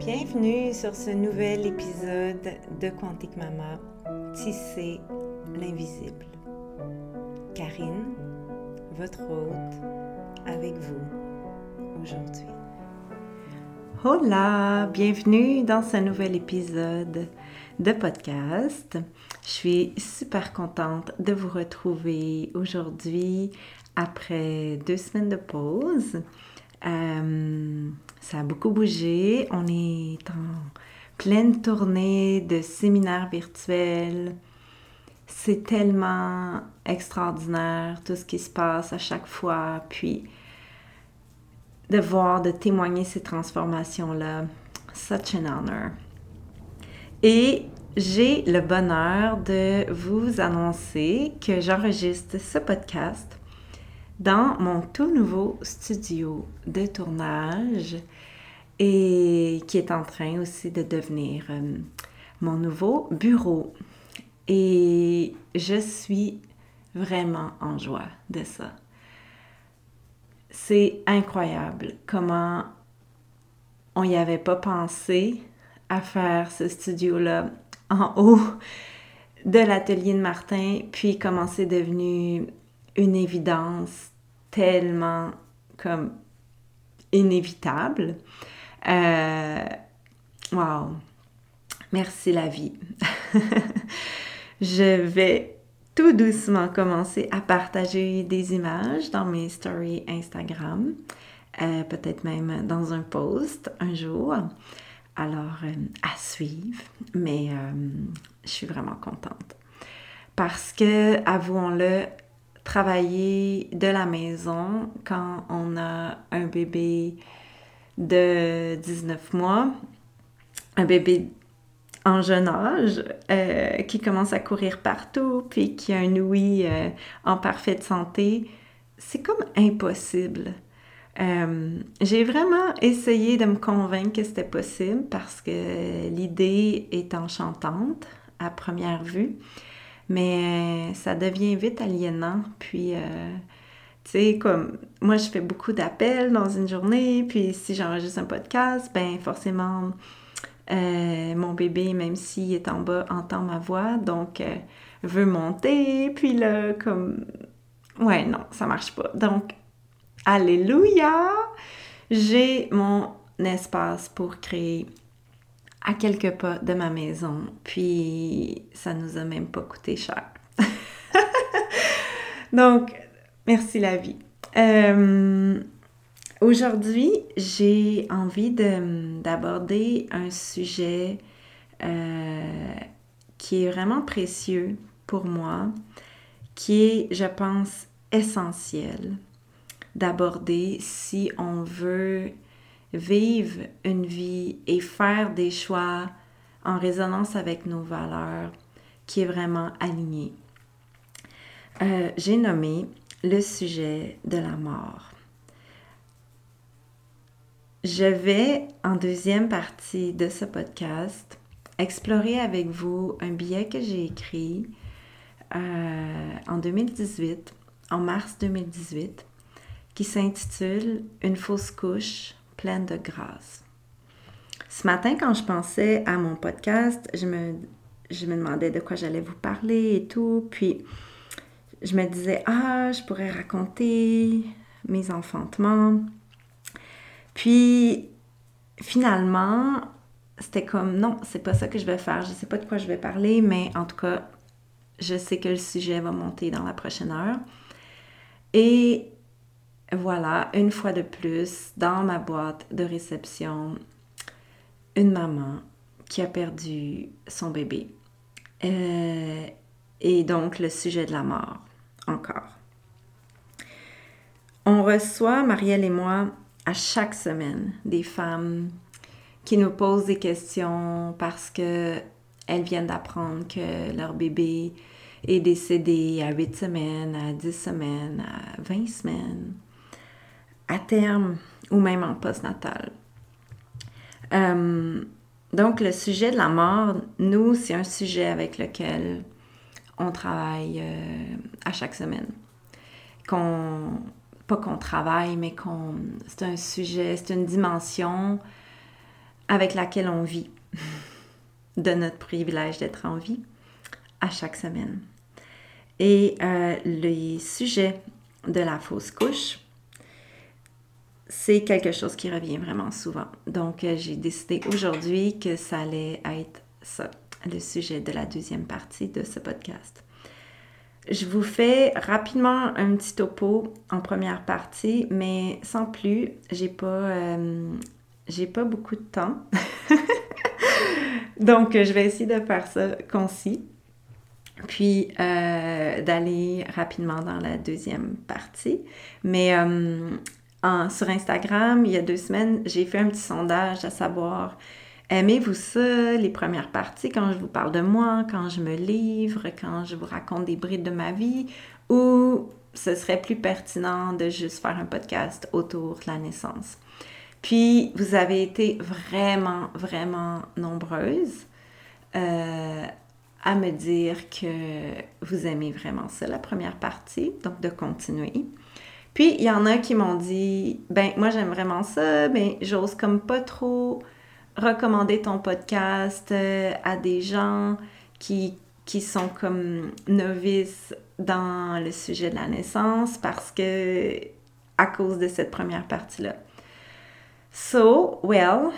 Bienvenue sur ce nouvel épisode de Quantique Mama, Tisser l'invisible. Karine, votre hôte, avec vous aujourd'hui. Hola, bienvenue dans ce nouvel épisode de podcast. Je suis super contente de vous retrouver aujourd'hui après deux semaines de pause. Euh, ça a beaucoup bougé. On est en pleine tournée de séminaires virtuels. C'est tellement extraordinaire tout ce qui se passe à chaque fois. Puis de voir, de témoigner ces transformations-là. Such an honor. Et j'ai le bonheur de vous annoncer que j'enregistre ce podcast dans mon tout nouveau studio de tournage et qui est en train aussi de devenir euh, mon nouveau bureau. Et je suis vraiment en joie de ça. C'est incroyable comment on n'y avait pas pensé à faire ce studio-là en haut de l'atelier de Martin, puis comment c'est devenu une évidence tellement comme inévitable. Euh, wow! Merci la vie. Je vais tout doucement commencer à partager des images dans mes stories Instagram, euh, peut-être même dans un post un jour. Alors, euh, à suivre, mais je suis vraiment contente. Parce que, avouons-le, travailler de la maison quand on a un bébé de 19 mois, un bébé en jeune âge euh, qui commence à courir partout, puis qui a un ouïe euh, en parfaite santé, c'est comme impossible. Euh, j'ai vraiment essayé de me convaincre que c'était possible parce que l'idée est enchantante à première vue mais ça devient vite aliénant. Puis, euh, tu sais, comme moi, je fais beaucoup d'appels dans une journée, puis si j'enregistre un podcast, ben forcément, euh, mon bébé, même s'il est en bas, entend ma voix, donc euh, veut monter, puis là, comme... Ouais, non, ça marche pas. Donc, alléluia! J'ai mon espace pour créer à quelques pas de ma maison. Puis ça nous a même pas coûté cher. Donc, merci la vie. Euh, aujourd'hui, j'ai envie d'aborder un sujet euh, qui est vraiment précieux pour moi, qui est, je pense, essentiel d'aborder si on veut vivre une vie et faire des choix en résonance avec nos valeurs qui est vraiment aligné. Euh, j'ai nommé le sujet de la mort. Je vais, en deuxième partie de ce podcast, explorer avec vous un billet que j'ai écrit euh, en 2018, en mars 2018, qui s'intitule Une fausse couche pleine de grâce. Ce matin, quand je pensais à mon podcast, je me, je me demandais de quoi j'allais vous parler et tout. Puis, je me disais, ah, je pourrais raconter mes enfantements. Puis, finalement, c'était comme, non, c'est pas ça que je vais faire. Je sais pas de quoi je vais parler, mais en tout cas, je sais que le sujet va monter dans la prochaine heure. Et voilà, une fois de plus, dans ma boîte de réception, une maman qui a perdu son bébé. Euh, et donc le sujet de la mort, encore. On reçoit, Marielle et moi, à chaque semaine, des femmes qui nous posent des questions parce que elles viennent d'apprendre que leur bébé est décédé à 8 semaines, à 10 semaines, à 20 semaines à terme ou même en postnatal. Euh, donc, le sujet de la mort, nous, c'est un sujet avec lequel on travaille euh, à chaque semaine. Pas qu'on travaille, mais qu'on, c'est un sujet, c'est une dimension avec laquelle on vit, de notre privilège d'être en vie à chaque semaine. Et euh, les sujets de la fausse couche, c'est quelque chose qui revient vraiment souvent. Donc, euh, j'ai décidé aujourd'hui que ça allait être ça, le sujet de la deuxième partie de ce podcast. Je vous fais rapidement un petit topo en première partie, mais sans plus, j'ai pas, euh, pas beaucoup de temps. Donc, je vais essayer de faire ça concis, puis euh, d'aller rapidement dans la deuxième partie. Mais sur Instagram, il y a deux semaines, j'ai fait un petit sondage à savoir Aimez-vous ça, les premières parties, quand je vous parle de moi, quand je me livre, quand je vous raconte des brides de ma vie, ou ce serait plus pertinent de juste faire un podcast autour de la naissance? Puis, vous avez été vraiment, vraiment nombreuses euh, à me dire que vous aimez vraiment ça, la première partie, donc de continuer. Puis, il y en a qui m'ont dit, ben, moi j'aime vraiment ça, mais j'ose comme pas trop recommander ton podcast euh, à des gens qui, qui sont comme novices dans le sujet de la naissance parce que à cause de cette première partie-là. So, well,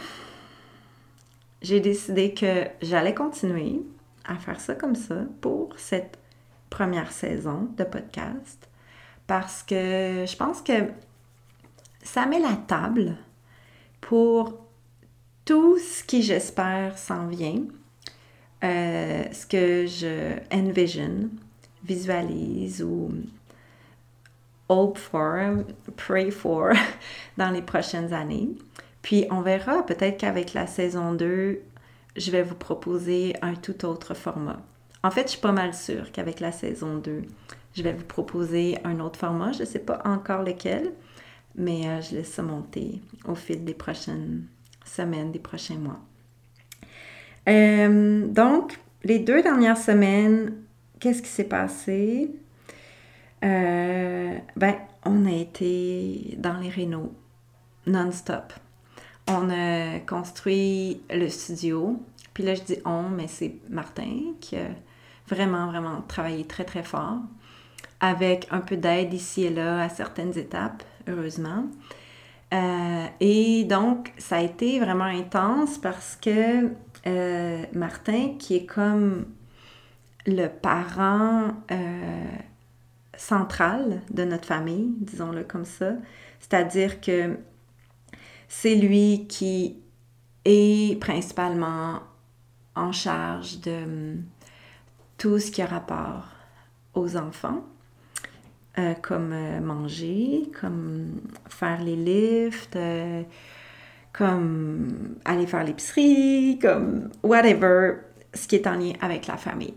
j'ai décidé que j'allais continuer à faire ça comme ça pour cette première saison de podcast parce que je pense que ça met la table pour tout ce qui, j'espère, s'en vient, euh, ce que je envision, visualise ou hope for, pray for dans les prochaines années. Puis on verra, peut-être qu'avec la saison 2, je vais vous proposer un tout autre format. En fait, je suis pas mal sûre qu'avec la saison 2, je vais vous proposer un autre format. Je ne sais pas encore lequel, mais euh, je laisse ça monter au fil des prochaines semaines, des prochains mois. Euh, donc, les deux dernières semaines, qu'est-ce qui s'est passé? Euh, ben, on a été dans les rénaux non-stop. On a construit le studio. Puis là, je dis on, mais c'est Martin qui a vraiment, vraiment travaillé très, très fort avec un peu d'aide ici et là à certaines étapes, heureusement. Euh, et donc, ça a été vraiment intense parce que euh, Martin, qui est comme le parent euh, central de notre famille, disons-le comme ça, c'est-à-dire que c'est lui qui est principalement en charge de tout ce qui a rapport aux enfants. Euh, comme euh, manger, comme faire les lifts, euh, comme aller faire l'épicerie, comme whatever, ce qui est en lien avec la famille.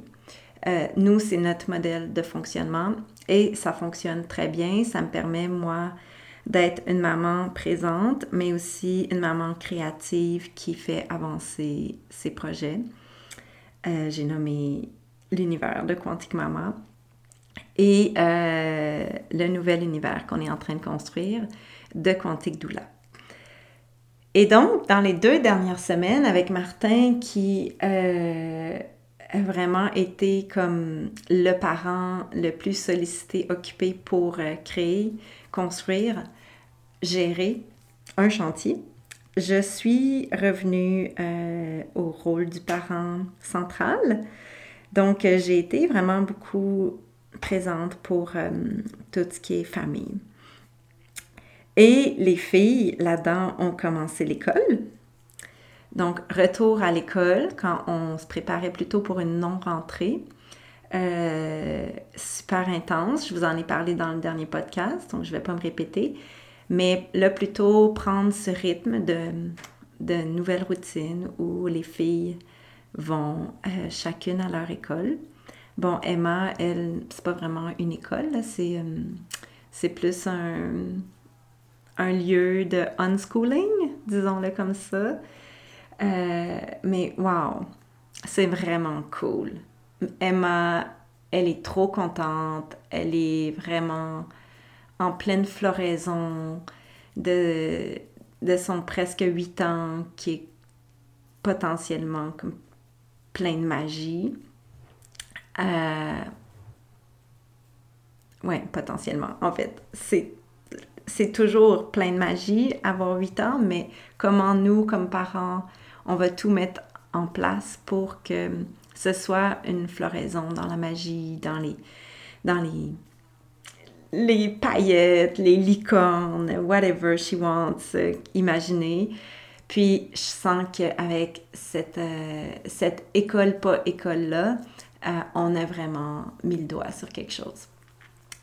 nous, c'est notre modèle de fonctionnement et ça fonctionne très bien. Ça me permet, moi, d'être une maman présente, mais aussi une maman créative qui fait avancer ses projets. J'ai nommé l'univers de Quantique Mama et euh, le nouvel univers qu'on est en train de construire de Quantique Doula. Et donc, dans les deux dernières semaines, avec Martin qui euh, a vraiment été comme le parent le plus sollicité, occupé pour euh, créer, construire, gérer un chantier, je suis revenue au rôle du parent central. Donc, j'ai été vraiment beaucoup présente pour euh, tout ce qui est famille. Et les filles, là-dedans, ont commencé l'école. Donc, retour à l'école quand on se préparait plutôt pour une non-rentrée. Euh, super intense. Je vous en ai parlé dans le dernier podcast, donc je ne vais pas me répéter. Mais là, plutôt prendre ce rythme de, de nouvelles routines où les filles vont euh, chacune à leur école. Bon, Emma, elle, c'est pas vraiment une école, c'est, euh, c'est plus un, lieu de unschooling, disons-le comme ça. Euh, mais wow, c'est vraiment cool. Emma, elle est trop contente, elle est vraiment en pleine floraison de, de son presque 8 ans qui est potentiellement comme plein de magie. Euh, oui, potentiellement. En fait, c'est c'est toujours plein de magie avoir 8 ans, mais comment nous, comme parents, on va tout mettre en place pour que ce soit une floraison dans la magie, dans les, dans les, les paillettes, les licornes, whatever she wants, euh, imaginer. Puis je sens qu'avec cette, euh, cette école, pas école-là, euh, on a vraiment mis le doigt sur quelque chose.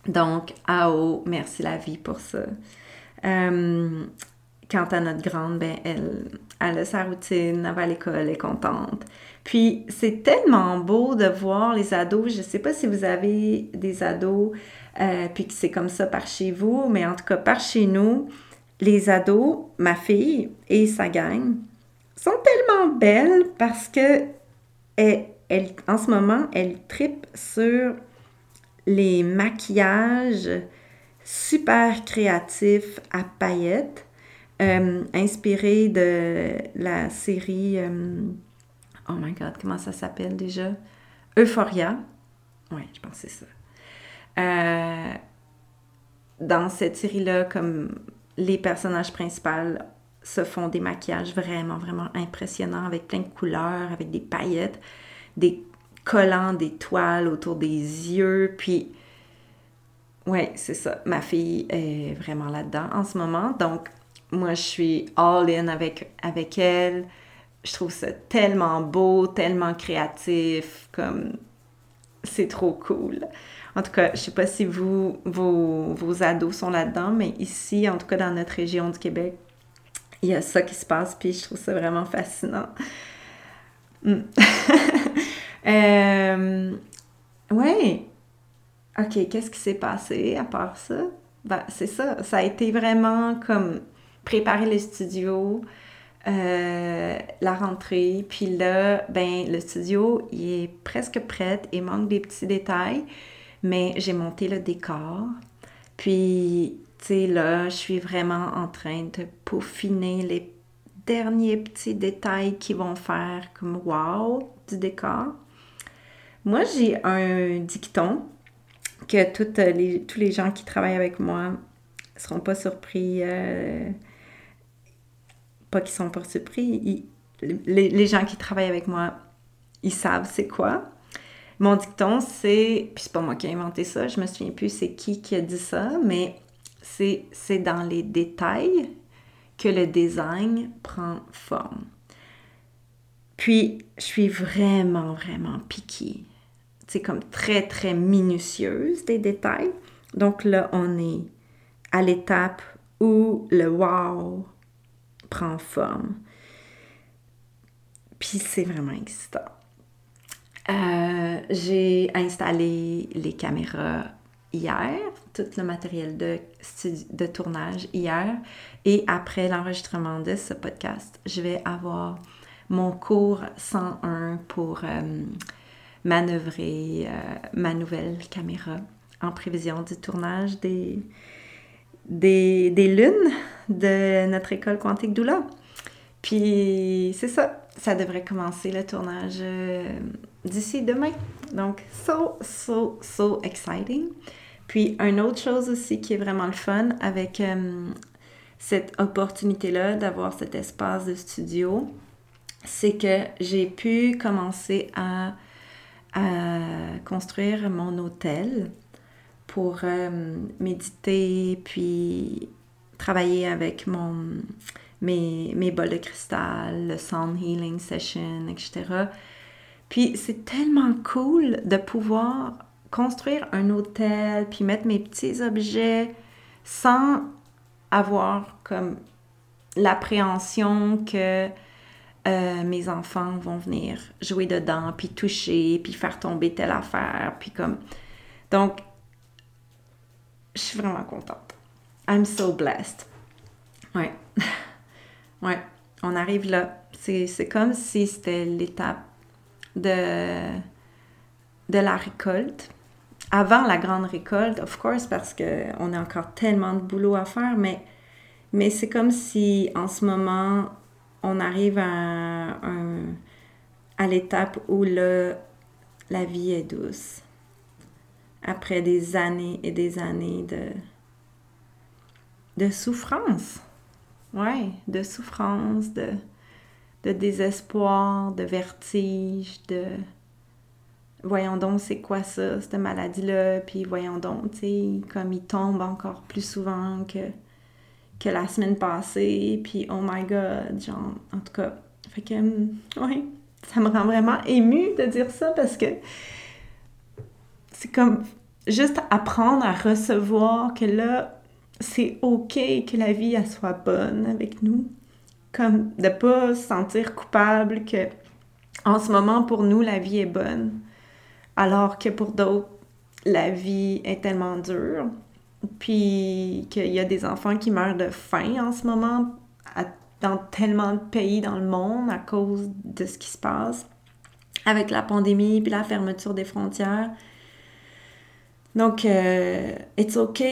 Donc, AO, merci la vie pour ça. Euh, quant à notre grande, ben, elle, a sa routine, elle va à l'école, elle est contente. Puis, c'est tellement beau de voir les ados. Je ne sais pas si vous avez des ados, euh, puis que c'est comme ça par chez vous, mais en tout cas, par chez nous, les ados, ma fille et sa gang, sont tellement belles parce que en ce moment, elle tripe sur les maquillages super créatifs à paillettes, euh, inspirés de la série, euh, oh my god, comment ça s'appelle déjà? Euphoria. Oui, je pense c'est ça. Euh, dans cette série-là, comme les personnages principaux se font des maquillages vraiment, vraiment impressionnants avec plein de couleurs, avec des paillettes, des collant des toiles autour des yeux. Puis, ouais, c'est ça. Ma fille est vraiment là-dedans en ce moment. Donc, moi, je suis all-in avec, avec elle. Je trouve ça tellement beau, tellement créatif, comme c'est trop cool. En tout cas, je sais pas si vous, vos, vos ados sont là-dedans, mais ici, en tout cas dans notre région du Québec, il y a ça qui se passe, puis je trouve ça vraiment fascinant. Hmm. Euh, ouais. OK, qu'est-ce qui s'est passé à part ça? Ben, c'est ça. Ça a été vraiment comme préparer le studio, euh, la rentrée. Puis là, ben, le studio, est presque prêt. Il manque des petits détails. Mais j'ai monté le décor. Puis, tu sais, là, je suis vraiment en train de peaufiner les derniers petits détails qui vont faire comme wow du décor. Moi, j'ai un dicton que toutes les, tous les gens qui travaillent avec moi ne seront pas surpris. Euh, pas qu'ils sont pas surpris. les, gens qui travaillent avec moi, ils savent c'est quoi. Mon dicton, c'est. Puis c'est pas moi qui ai inventé ça, je me souviens plus c'est qui qui a dit ça, mais c'est dans les détails le design prend forme. Puis, je suis vraiment, vraiment piquée c'est comme très, très minutieuse des détails. Donc là, on est à l'étape où le wow prend forme. Puis c'est vraiment excitant. Euh, j'ai installé les caméras hier, tout le matériel de, de tournage hier. Et après l'enregistrement de ce podcast, je vais avoir mon cours 101 pour euh, manœuvrer euh, ma nouvelle caméra en prévision du tournage des, des, lunes de notre école quantique Doula. Puis c'est ça, ça devrait commencer le tournage euh, d'ici demain. Donc, so, so, so exciting. Puis, une autre chose aussi qui est vraiment le fun avec cette opportunité-là d'avoir cet espace de studio, c'est que j'ai pu commencer à construire mon hôtel pour euh, méditer, puis travailler avec mon, mes, mes bols de cristal, le sound healing session, etc. Puis c'est tellement cool de pouvoir construire un hôtel, puis mettre mes petits objets sans avoir comme l'appréhension que euh, mes enfants vont venir jouer dedans, puis toucher, puis faire tomber telle affaire, puis comme... Donc, je suis vraiment contente. I'm so blessed. Ouais. ouais. On arrive là. C'est comme si c'était l'étape de, de la récolte. Avant la grande récolte, of course, parce qu'on a encore tellement de boulot à faire, mais, mais c'est comme si en ce moment, on arrive à, à l'étape où le, la vie est douce. Après des années et des années de, de souffrance. Ouais, de souffrance, de, de désespoir, de vertige, de voyons donc c'est quoi ça, cette maladie-là, puis voyons donc, tu sais, comme il tombe encore plus souvent que, la semaine passée, puis oh my god, genre, en tout cas, fait que, ouais, ça me rend vraiment émue de dire ça parce que c'est comme juste apprendre à recevoir que là, c'est ok que la vie, elle soit bonne avec nous. Comme de pas se sentir coupable que en ce moment, pour nous, la vie est bonne. Alors que pour d'autres, la vie est tellement dure. Puis qu'il y a des enfants qui meurent de faim en ce moment dans tellement de pays dans le monde à cause de ce qui se passe avec la pandémie puis la fermeture des frontières. Donc, euh, it's OK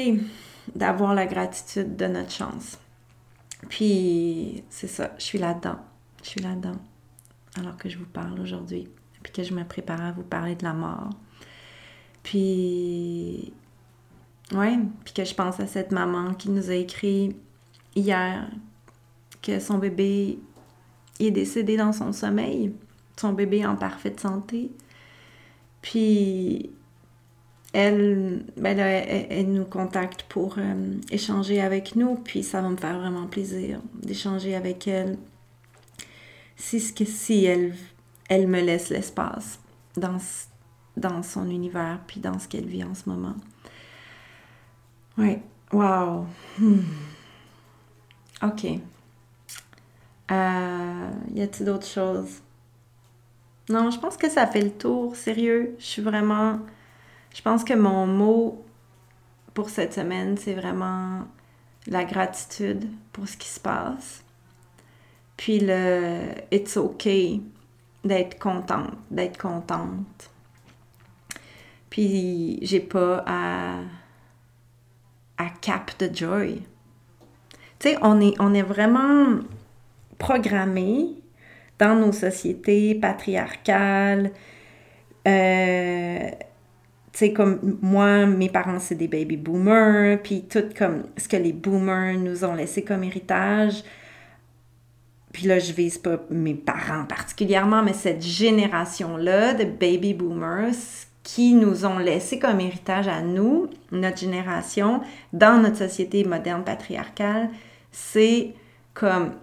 d'avoir la gratitude de notre chance. Puis, c'est ça, je suis là-dedans. Je suis là-dedans. Alors que je vous parle aujourd'hui. Puis que je me prépare à vous parler de la mort. Puis, ouais, puis que je pense à cette maman qui nous a écrit hier que son bébé est décédé dans son sommeil. Son bébé en parfaite santé. Puis, elle, ben elle, nous contacte pour euh, échanger avec nous, puis ça va me faire vraiment plaisir d'échanger avec elle. Si, si elle, elle me laisse l'espace dans, son univers, puis dans ce qu'elle vit en ce moment. Oui, wow. Hmm. OK. Euh, y a-t-il d'autres choses? Non, je pense que ça fait le tour. Sérieux, je suis vraiment je pense que mon mot pour cette semaine, c'est vraiment la gratitude pour ce qui se passe. Puis le it's okay d'être contente, d'être contente. Puis j'ai pas à, à cap de joy. Tu sais, on est, on est vraiment programmé dans nos sociétés patriarcales, euh, tu sais, comme moi, mes parents, c'est des baby boomers, puis tout comme ce que les boomers nous ont laissé comme héritage. Puis là, je vise pas mes parents particulièrement, mais cette génération-là de baby boomers qui nous ont laissé comme héritage à nous, notre génération, dans notre société moderne patriarcale, c'est comme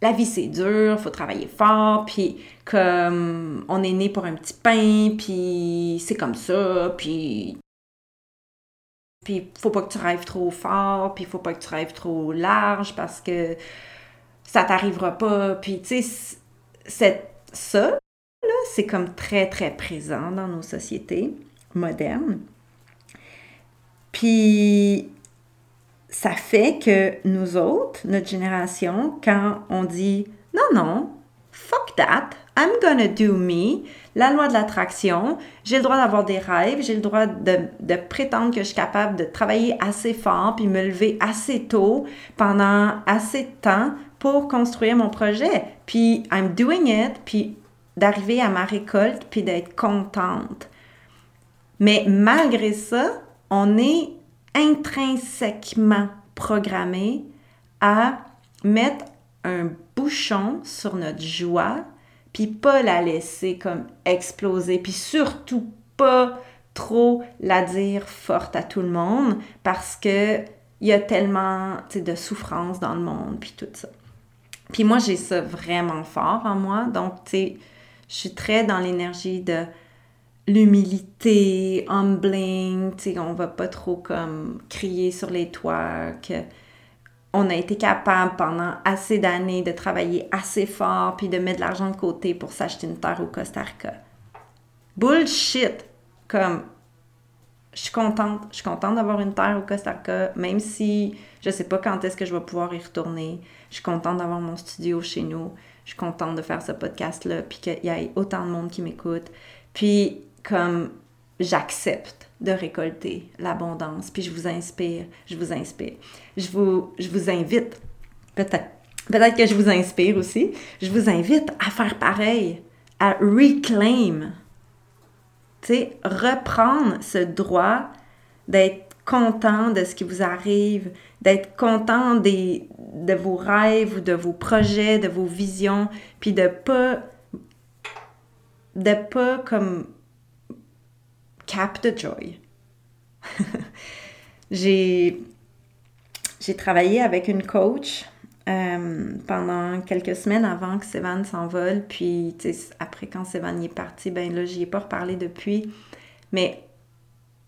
la vie c'est dur, faut travailler fort, puis comme on est né pour un petit pain, puis c'est comme ça, puis puis faut pas que tu rêves trop fort, puis faut pas que tu rêves trop large parce que ça t'arrivera pas, puis tu sais ça c'est comme très très présent dans nos sociétés modernes. Puis ça fait que nous autres, notre génération, quand on dit non, non, fuck that, I'm gonna do me, la loi de l'attraction, j'ai le droit d'avoir des rêves, j'ai le droit de, de, prétendre que je suis capable de travailler assez fort puis me lever assez tôt pendant assez de temps pour construire mon projet. Puis I'm doing it, puis d'arriver à ma récolte puis d'être contente. Mais malgré ça, on est intrinsèquement programmé à mettre un bouchon sur notre joie, puis pas la laisser comme exploser, puis surtout pas trop la dire forte à tout le monde parce que il y a tellement de souffrance dans le monde, puis tout ça. Puis moi, j'ai ça vraiment fort en moi, donc tu sais, je suis très dans l'énergie de l'humilité, humbling, tu sais, on va pas trop comme crier sur les toits que on a été capable pendant assez d'années de travailler assez fort puis de mettre de l'argent de côté pour s'acheter une terre au Costa Rica. Bullshit! Comme, je suis contente, je suis contente d'avoir une terre au Costa Rica, même si je sais pas quand est-ce que je vais pouvoir y retourner. Je suis contente d'avoir mon studio chez nous. Je suis contente de faire ce podcast-là, puis qu'il y ait autant de monde qui m'écoute. Puis, comme j'accepte de récolter l'abondance, puis je vous inspire, je vous inspire. Je vous, je vous invite peut-être peut-être que je vous inspire aussi. Je vous invite à faire pareil, à reclaim. Tu sais, reprendre ce droit d'être content de ce qui vous arrive, d'être content des, de vos rêves ou de vos projets, de vos visions, puis de pas de pas comme cap the joy. j'ai j'ai travaillé avec une coach euh, pendant quelques semaines avant que Sévan s'envole. Puis, après, quand Sévan est parti, ben là, j'y ai pas reparlé depuis. Mais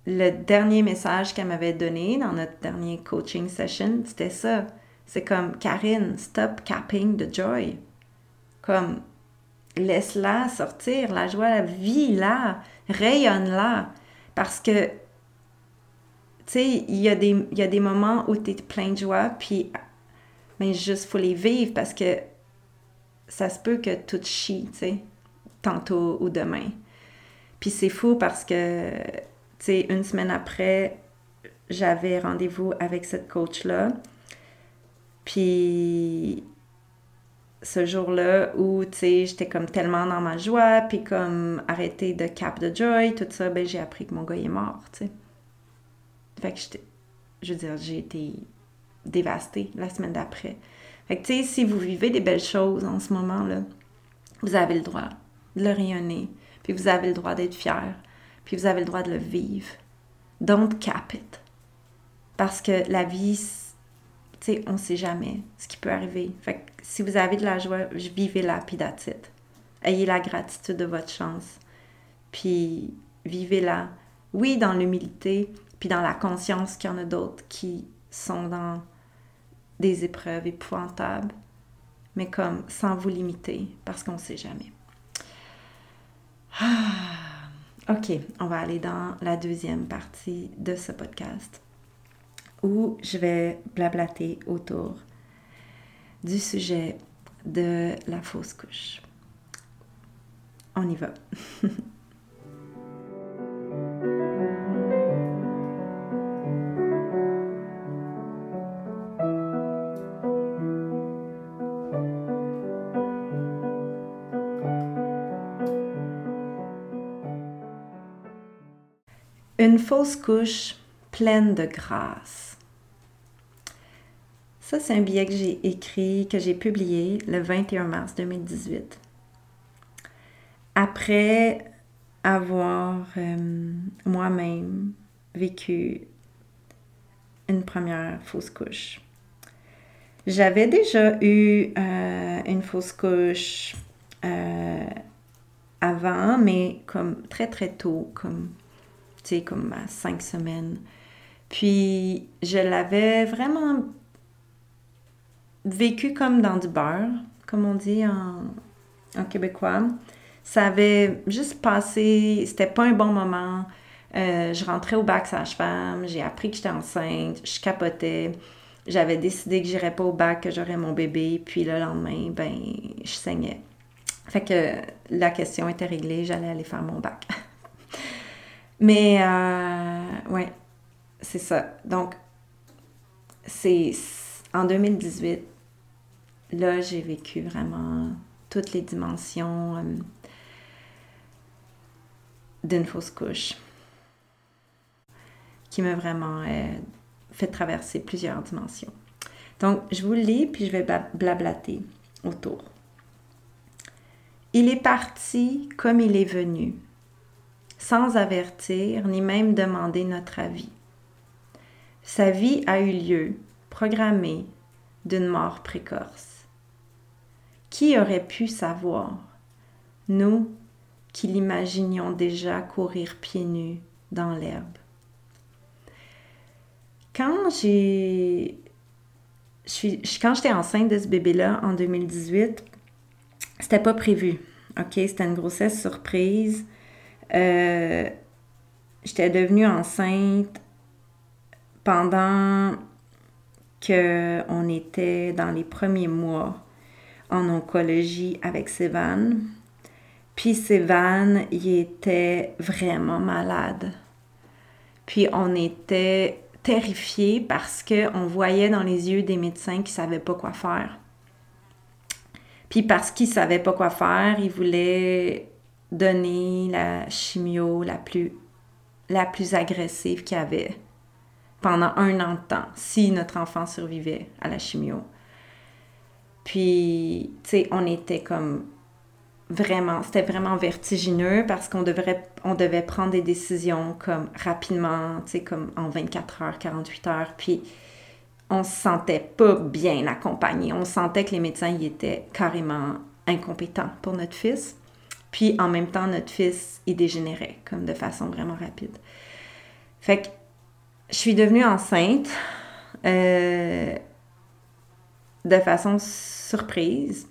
le dernier message qu'elle m'avait donné dans notre dernier coaching session, c'était ça. C'est comme, Karine, stop capping the joy. Comme, laisse-la sortir, la joie, la vie là, rayonne-la. Parce que, tu sais, il y, y a des moments où tu es plein de joie, puis, mais juste, faut les vivre parce que ça se peut que tout chie, tu sais, tantôt ou demain. Puis c'est fou parce que, sais, une semaine après, j'avais rendez-vous avec cette coach-là. Puis ce jour-là où, tu sais, j'étais comme tellement dans ma joie, puis comme arrêter de cap de joy, tout ça, ben j'ai appris que mon gars est mort, tu. Fait que j'étais, je veux dire, j'ai été dévastée la semaine d'après. Fait que, tu sais, si vous vivez des belles choses en ce moment-là, vous avez le droit de le rayonner, puis vous avez le droit d'être fier, puis vous avez le droit de le vivre. Don't cap it. Parce que la vie, tu sais, on sait jamais ce qui peut arriver. Fait que si vous avez de la joie, vivez-la, puis that's Ayez la gratitude de votre chance, puis vivez-la. Oui, dans l'humilité, puis dans la conscience qu'il y en a d'autres qui sont dans des épreuves épouvantables, mais comme sans vous limiter, parce qu'on ne sait jamais. Ah, ok, on va aller dans la deuxième partie de ce podcast où je vais blablater autour du sujet de la fausse couche. On y va. fausse couche pleine de grâce. Ça, c'est un billet que j'ai écrit, que j'ai publié le 21 mars 2018. Après avoir euh, moi-même vécu une première fausse couche. J'avais déjà eu euh, une fausse couche euh, avant, mais comme très très tôt, comme, comme à cinq semaines. Puis je l'avais vraiment vécu comme dans du beurre, comme on dit en, québécois. Ça avait juste passé, c'était pas un bon moment. Euh, je rentrais au bac sage-femme, j'ai appris que j'étais enceinte, je capotais. J'avais décidé que j'irais pas au bac, que j'aurais mon bébé, puis le lendemain, ben, je saignais. Fait que la question était réglée, j'allais aller faire mon bac. Mais, euh, ouais, c'est ça. Donc, c'est en 2018, là, j'ai vécu vraiment toutes les dimensions euh, d'une fausse couche qui m'a vraiment euh, fait traverser plusieurs dimensions. Donc, je vous le lis, puis je vais blablater autour. Il est parti comme il est venu, sans avertir ni même demander notre avis. Sa vie a eu lieu, programmée, d'une mort précoce. Qui aurait pu savoir, nous qui l'imaginions déjà courir pieds nus dans l'herbe? Quand j'ai quand j'étais enceinte de ce bébé-là en 2018, c'était pas prévu. OK? C'était une grossesse surprise. Euh, j'étais devenue enceinte pendant qu'on était dans les premiers mois en oncologie avec Sévan. Puis Sévan, il était vraiment malade. Puis on était terrifiés parce qu'on voyait dans les yeux des médecins qui ne savaient pas quoi faire. Puis parce qu'il savait pas quoi faire, il voulait donner la chimio la plus, la plus agressive qu'il y avait pendant un an de temps, si notre enfant survivait à la chimio. Puis, tu sais, on était comme vraiment, c'était vraiment vertigineux parce qu'on devrait, on devait prendre des décisions comme rapidement, tu sais, comme en 24 heures, 48 heures. Puis, on se sentait pas bien accompagné. On sentait que les médecins y étaient carrément incompétents pour notre fils. Puis en même temps, notre fils, il dégénérait comme de façon vraiment rapide. Fait que je suis devenue enceinte euh, de façon surprise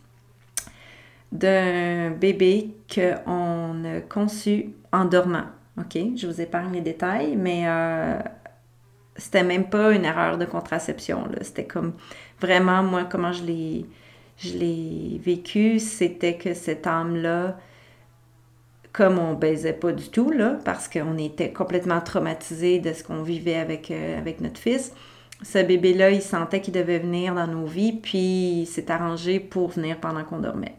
d'un bébé qu'on a conçu en dormant. OK? Je vous épargne les détails, mais euh, c'était même pas une erreur de contraception. C'était comme vraiment, moi, comment je l'ai, vécu, c'était que cette âme-là, comme on baisait pas du tout, là, parce qu'on était complètement traumatisé de ce qu'on vivait avec, euh, avec notre fils, ce bébé-là, il sentait qu'il devait venir dans nos vies, puis il s'est arrangé pour venir pendant qu'on dormait.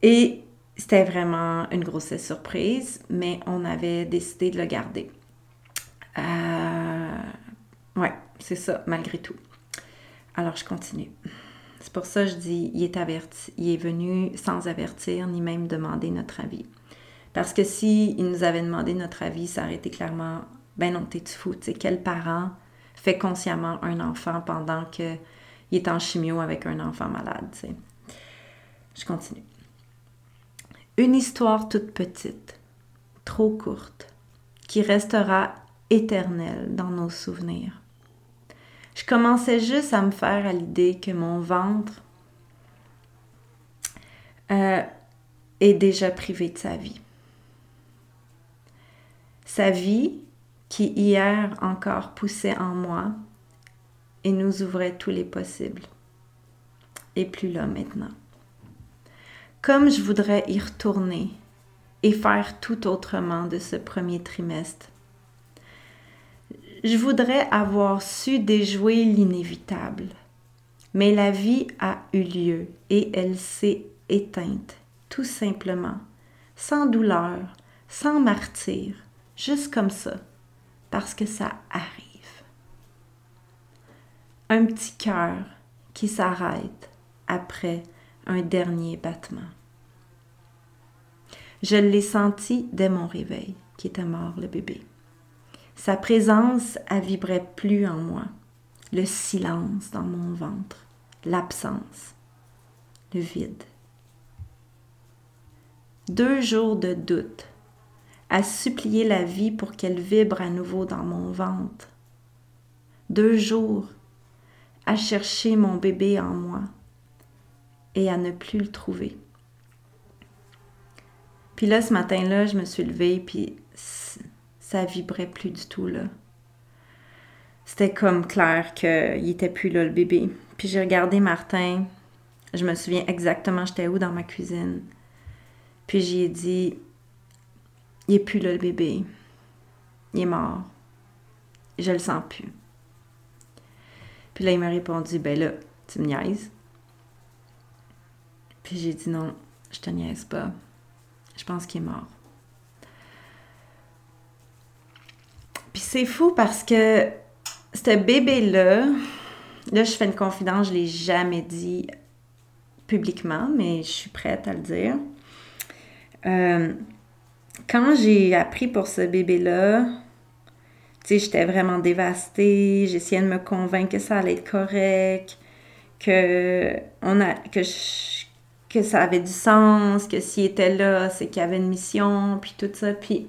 Et c'était vraiment une grossesse surprise, mais on avait décidé de le garder. Euh, ouais, c'est ça, malgré tout. Alors, je continue. C'est pour ça que je dis, il est averti, il est venu sans avertir ni même demander notre avis. Parce que si il nous avait demandé notre avis, ça aurait été clairement, ben non, t'es fou, quel parent fait consciemment un enfant pendant qu'il est en chimio avec un enfant malade, tu sais. Je continue. Une histoire toute petite, trop courte, qui restera éternelle dans nos souvenirs. Je commençais juste à me faire à l'idée que mon ventre euh, est déjà privé de sa vie. Sa vie qui hier encore poussait en moi et nous ouvrait tous les possibles. Et plus là maintenant. Comme je voudrais y retourner et faire tout autrement de ce premier trimestre. Je voudrais avoir su déjouer l'inévitable. Mais la vie a eu lieu et elle s'est éteinte, tout simplement, sans douleur, sans martyr, juste comme ça, parce que ça arrive. Un petit cœur qui s'arrête après un dernier battement. Je l'ai senti dès mon réveil, qui était mort le bébé. Sa présence a vibré plus en moi, le silence dans mon ventre, l'absence, le vide. Deux jours de doute, à supplier la vie pour qu'elle vibre à nouveau dans mon ventre. Deux jours à chercher mon bébé en moi et à ne plus le trouver. Puis là, ce matin-là, je me suis levée, puis ça vibrait plus du tout. C'était comme clair qu'il était plus là, le bébé. Puis j'ai regardé Martin. Je me souviens exactement j'étais où dans ma cuisine. Puis j'ai dit il est plus là le bébé. Il est mort. Je le sens plus. Puis là, il m'a répondu, ben là, tu me niaises. Puis j'ai dit non, je te niaise pas. Je pense qu'il est mort. Puis c'est fou parce que ce bébé-là, là, je fais une confidence, je ne l'ai jamais dit publiquement, mais je suis prête à le dire. Euh, quand j'ai appris pour ce bébé-là, tu sais, j'étais vraiment dévastée. J'essayais de me convaincre que ça allait être correct, que, ça avait du sens, que s'il était là, c'est qu'il y avait une mission, puis tout ça. Puis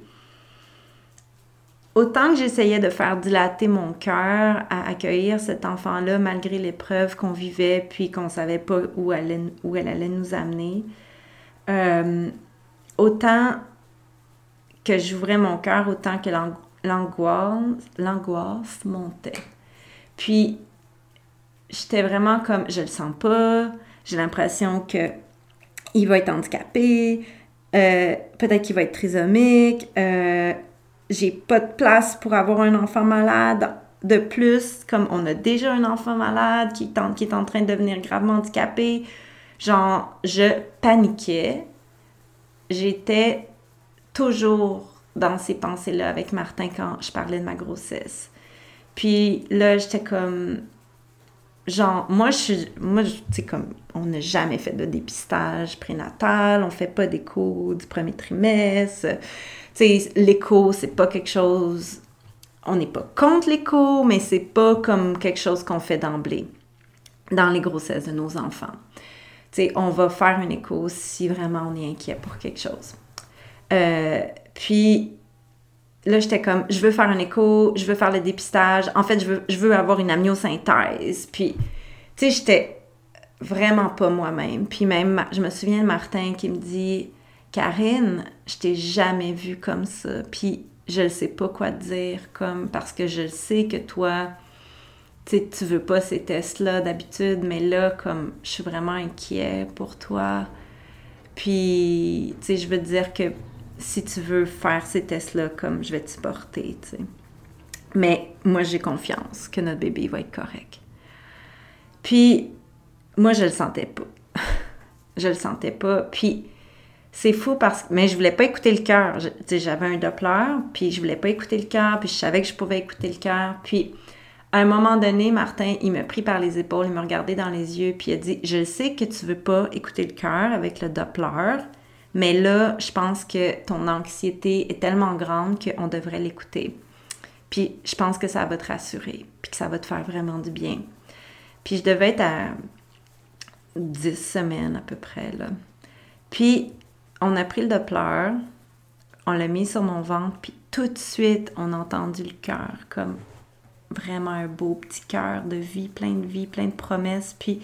autant que j'essayais de faire dilater mon cœur à accueillir cet enfant-là malgré l'épreuve qu'on vivait, puis qu'on savait pas où elle, où elle allait nous amener, euh, autant que j'ouvrais mon cœur autant que l'angoisse, montait. Puis, j'étais vraiment comme, je le sens pas, j'ai l'impression que il va être handicapé, euh, peut-être qu'il va être trisomique, euh, j'ai pas de place pour avoir un enfant malade de plus, comme on a déjà un enfant malade qui, qui est en train de devenir gravement handicapé, Genre, je paniquais. J'étais toujours dans ces pensées-là avec Martin quand je parlais de ma grossesse. Puis là, j'étais comme. Genre, moi, je suis. Moi, tu sais, comme. On n'a jamais fait de dépistage prénatal, on fait pas d'écho du premier trimestre. Tu sais, l'écho, c'est pas quelque chose. On n'est pas contre l'écho, mais c'est pas comme quelque chose qu'on fait d'emblée dans les grossesses de nos enfants. Tu sais, on va faire un écho si vraiment on est inquiet pour quelque chose. Euh, puis là, j'étais comme, je veux faire un écho, je veux faire le dépistage. En fait, je veux, je veux avoir une amniosynthèse. Puis, tu sais, j'étais vraiment pas moi-même. Puis même, je me souviens de Martin qui me dit, Karine, je t'ai jamais vue comme ça. Puis, je ne sais pas quoi te dire, comme, parce que je sais que toi, tu sais, tu veux pas ces tests-là d'habitude, mais là, comme, je suis vraiment inquiet pour toi. Puis, tu sais, je veux te dire que si tu veux faire ces tests-là, comme je vais te supporter, tu sais. Mais moi, j'ai confiance que notre bébé va être correct. Puis, moi, je le sentais pas. je le sentais pas. Puis, c'est fou parce que... Mais je voulais pas écouter le cœur. J'avais un Doppler, puis je voulais pas écouter le cœur, puis je savais que je pouvais écouter le cœur. Puis, à un moment donné, Martin, il m'a pris par les épaules, il m'a regardé dans les yeux, puis il a dit « Je sais que tu veux pas écouter le cœur avec le Doppler, mais là, je pense que ton anxiété est tellement grande qu'on devrait l'écouter. Puis je pense que ça va te rassurer, puis que ça va te faire vraiment du bien. Puis je devais être à 10 semaines à peu près, là. Puis on a pris le Doppler, on l'a mis sur mon ventre, puis tout de suite, on a entendu le cœur, comme vraiment un beau petit cœur de vie, plein de vie, plein de promesses. Puis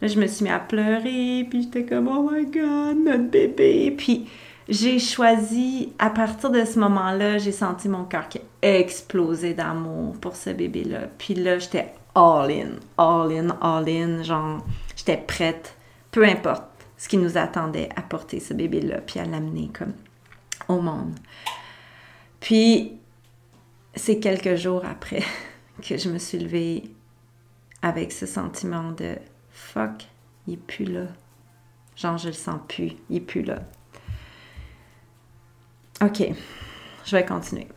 Là, je me suis mis à pleurer, puis j'étais comme, oh my god, notre bébé. Puis j'ai choisi, à partir de ce moment-là, j'ai senti mon cœur qui explosé d'amour pour ce bébé-là. Puis là, j'étais all in, all in, all in. Genre, j'étais prête, peu importe ce qui nous attendait à porter ce bébé-là, puis à l'amener comme au monde. Puis, c'est quelques jours après que je me suis levée avec ce sentiment de fuck, il est plus là. Genre, je le sens plus, il est plus là. OK, je vais continuer.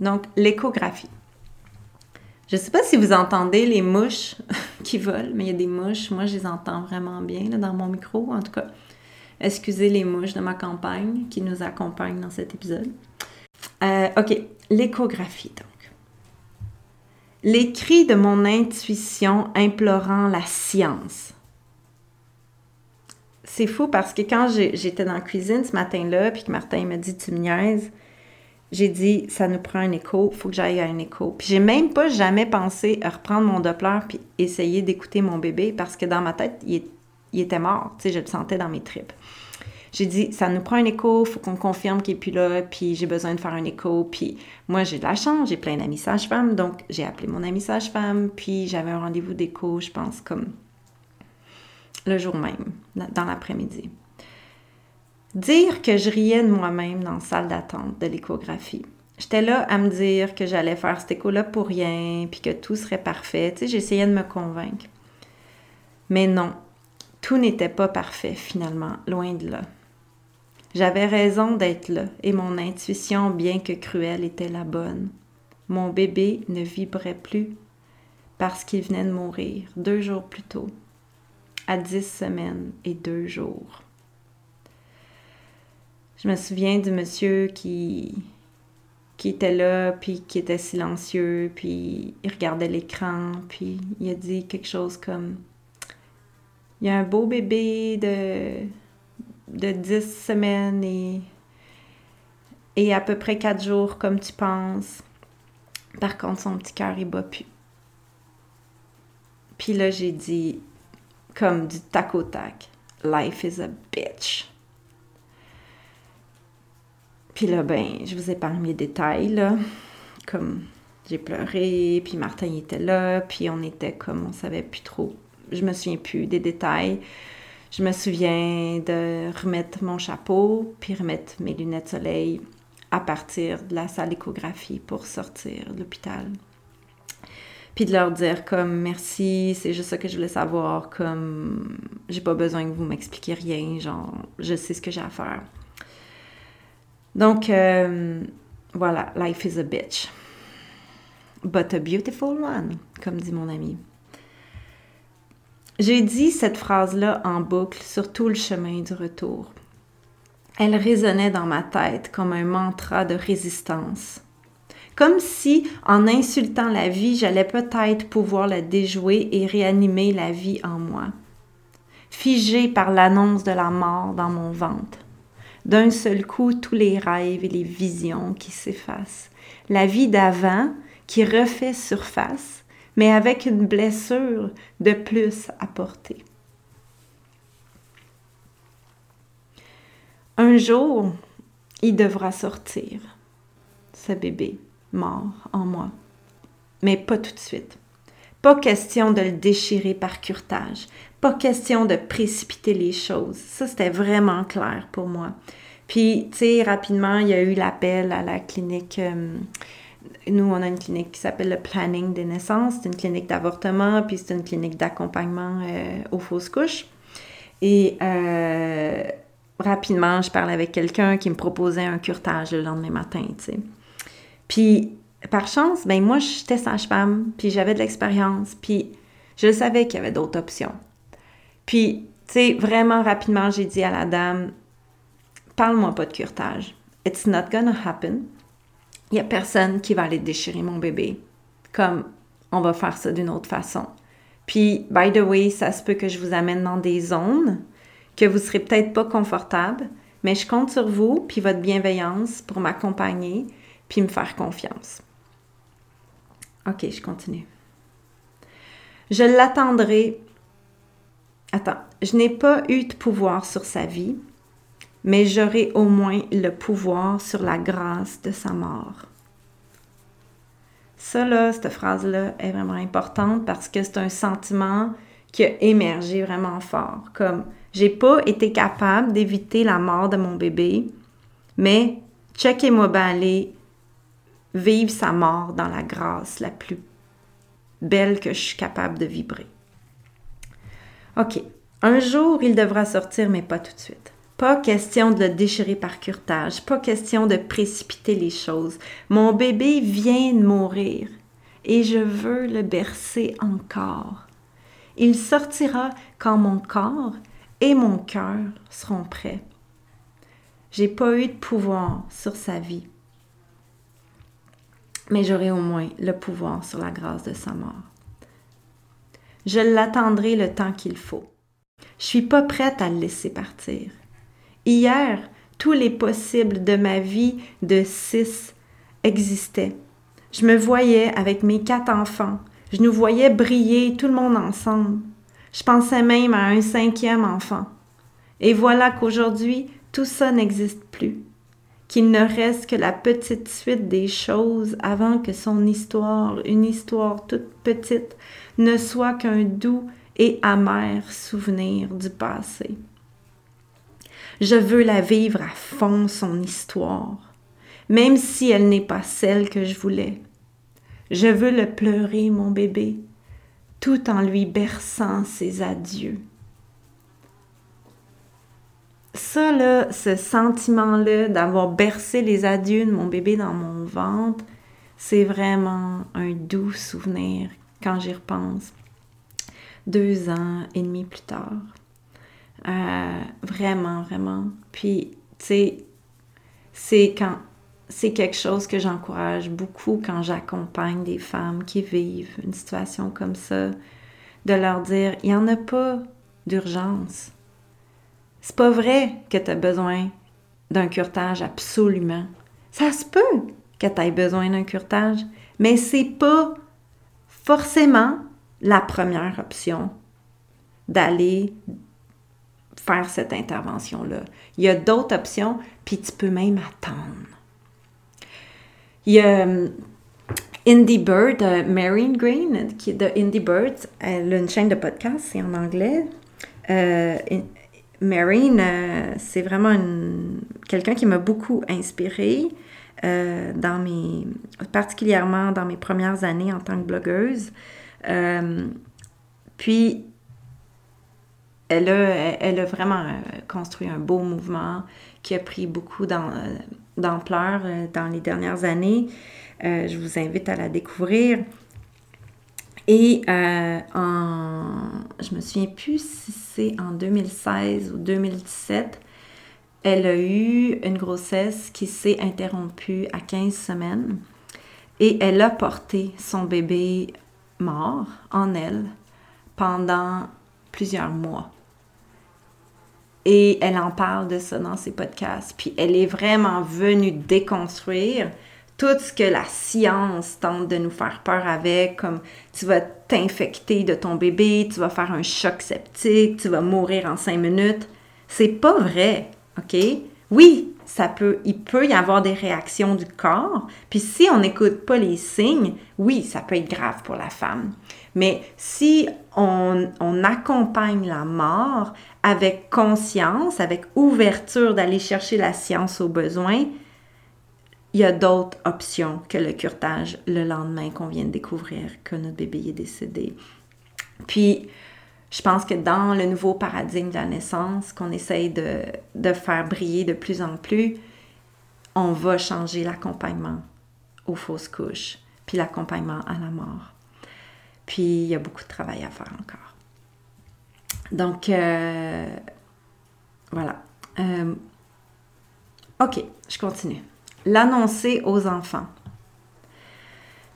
Donc, l'échographie. Je ne sais pas si vous entendez les mouches qui volent, mais il y a des mouches. Moi, je les entends vraiment bien dans mon micro. En tout cas, excusez les mouches de ma campagne qui nous accompagnent dans cet épisode. Euh, OK, l'échographie. Donc, les cris de mon intuition implorant la science. C'est fou parce que quand j'étais dans la cuisine ce matin-là, puis que Martin m'a dit Tu me niaises, j'ai dit Ça nous prend un écho, faut que j'aille à un écho. Puis j'ai même pas jamais pensé à reprendre mon Doppler puis essayer d'écouter mon bébé parce que dans ma tête, il était mort. Tu sais, je le sentais dans mes tripes j'ai dit, ça nous prend un écho, il faut qu'on confirme qu'il n'est plus là, puis j'ai besoin de faire un écho. Puis moi, j'ai de la chance, j'ai plein d'amis sages-femmes, donc j'ai appelé mon ami sage-femme, puis j'avais un rendez-vous d'écho, je pense, comme le jour même, dans l'après-midi. Dire que je riais de moi-même dans la salle d'attente de l'échographie. J'étais là à me dire que j'allais faire cet écho-là pour rien, puis que tout serait parfait. Tu sais, j'essayais de me convaincre. Mais non, tout n'était pas parfait finalement, loin de là. J'avais raison d'être là, et mon intuition, bien que cruelle, était la bonne. Mon bébé ne vibrait plus parce qu'il venait de mourir deux jours plus tôt, à dix semaines et deux jours. Je me souviens du monsieur qui, qui était là, puis qui était silencieux, puis il regardait l'écran, puis il a dit quelque chose comme Il y a un beau bébé de de 10 semaines et, à peu près 4 jours comme tu penses. Par contre, son petit cœur, il bat plus. Puis là, j'ai dit, comme du tac au tac, Life is a bitch. Puis là, ben, je vous épargne les détails, là. Comme j'ai pleuré, puis Martin était là, puis on était comme, on savait plus trop. Je me souviens plus des détails. Je me souviens de remettre mon chapeau, puis remettre mes lunettes soleil à partir de la salle d'échographie pour sortir de l'hôpital. puis de leur dire comme merci, c'est juste ça que je voulais savoir, comme j'ai pas besoin que vous m'expliquiez rien, genre je sais ce que j'ai à faire. Donc euh, voilà, life is a bitch. But a beautiful one, comme dit mon ami. J'ai dit cette phrase-là en boucle sur tout le chemin du retour. Elle résonnait dans ma tête comme un mantra de résistance. Comme si, en insultant la vie, j'allais peut-être pouvoir la déjouer et réanimer la vie en moi. Figée par l'annonce de la mort dans mon ventre. D'un seul coup, tous les rêves et les visions qui s'effacent. La vie d'avant qui refait surface, mais avec une blessure de plus à porter. Un jour, il devra sortir, ce bébé mort en moi. Mais pas tout de suite. Pas question de le déchirer par curtage. Pas question de précipiter les choses. Ça, c'était vraiment clair pour moi. Puis, tu sais, rapidement, il y a eu l'appel à la clinique. Euh, nous, on a une clinique qui s'appelle le Planning des naissances. C'est une clinique d'avortement, puis c'est une clinique d'accompagnement euh, aux fausses couches. Et euh, rapidement, je parlais avec quelqu'un qui me proposait un curtage le lendemain matin. Puis, par chance, ben moi, j'étais sage-femme, puis j'avais de l'expérience, puis je savais qu'il y avait d'autres options. Puis, tu sais, vraiment rapidement, j'ai dit à la dame, parle-moi pas de curtage. It's not gonna happen. Il y a personne qui va aller déchirer mon bébé. Comme, on va faire ça d'une autre façon. Puis, by the way, ça se peut que je vous amène dans des zones que vous serez peut-être pas confortable, mais je compte sur vous puis votre bienveillance pour m'accompagner puis me faire confiance. OK, je continue. Je l'attendrai. Attends, je n'ai pas eu de pouvoir sur sa vie, mais j'aurai au moins le pouvoir sur la grâce de sa mort. Ça, là, cette phrase-là est vraiment importante parce que c'est un sentiment qui a émergé vraiment fort. Comme, j'ai pas été capable d'éviter la mort de mon bébé, mais checkez-moi bien aller vivre sa mort dans la grâce la plus belle que je suis capable de vibrer. OK. Un jour, il devra sortir, mais pas tout de suite. Pas question de le déchirer par curtage, pas question de précipiter les choses. Mon bébé vient de mourir et je veux le bercer encore. Il sortira quand mon corps et mon cœur seront prêts. J'ai pas eu de pouvoir sur sa vie, mais j'aurai au moins le pouvoir sur la grâce de sa mort. Je l'attendrai le temps qu'il faut. Je suis pas prête à le laisser partir. Hier, tous les possibles de ma vie de six existaient. Je me voyais avec mes quatre enfants. Je nous voyais briller tout le monde ensemble. Je pensais même à un cinquième enfant. Et voilà qu'aujourd'hui, tout ça n'existe plus qu'il ne reste que la petite suite des choses avant que son histoire, une histoire toute petite, ne soit qu'un doux et amer souvenir du passé. Je veux la vivre à fond, son histoire, même si elle n'est pas celle que je voulais. Je veux le pleurer, mon bébé, tout en lui berçant ses adieux ça, là, ce sentiment-là d'avoir bercé les adieux de mon bébé dans mon ventre, c'est vraiment un doux souvenir quand j'y repense. Deux ans et demi plus tard. Euh, vraiment, vraiment. Puis, tu sais, c'est quand c'est quelque chose que j'encourage beaucoup quand j'accompagne des femmes qui vivent une situation comme ça, de leur dire, il n'y en a pas d'urgence. C'est pas vrai que tu as besoin d'un curtage absolument. Ça se peut que tu aies besoin d'un curtage, mais c'est pas forcément la première option d'aller faire cette intervention-là. Il y a d'autres options, puis tu peux même attendre. Il y a euh, Indie Bird, euh, Marine Green, qui est de Indie Bird, elle a une chaîne de podcast, c'est en anglais. Euh, Marine, c'est vraiment quelqu'un qui m'a beaucoup inspirée. dans mes, particulièrement dans mes premières années en tant que blogueuse. Puis, elle a, vraiment construit un beau mouvement qui a pris beaucoup d'ampleur dans les dernières années. je vous invite à la découvrir. Et euh, en, je me souviens plus si c'est en 2016 ou 2017, elle a eu une grossesse qui s'est interrompue à 15 semaines et elle a porté son bébé mort en elle pendant plusieurs mois. Et elle en parle de ça dans ses podcasts. Puis elle est vraiment venue déconstruire tout ce que la science tente de nous faire peur avec, comme tu vas t'infecter de ton bébé, tu vas faire un choc septique, tu vas mourir en cinq minutes. C'est pas vrai, OK? Oui, ça peut, il peut y avoir des réactions du corps, puis si on n'écoute pas les signes, oui, ça peut être grave pour la femme. Mais si on, on accompagne la mort avec conscience, avec ouverture d'aller chercher la science au besoin, il y a d'autres options que le curtage le lendemain qu'on vient de découvrir que notre bébé est décédé. Puis, je pense que dans le nouveau paradigme de la naissance qu'on essaye de, de faire briller de plus en plus, on va changer l'accompagnement aux fausses couches, puis l'accompagnement à la mort. Puis, il y a beaucoup de travail à faire encore. Donc, euh, voilà. Euh, OK, je continue l'annoncer aux enfants.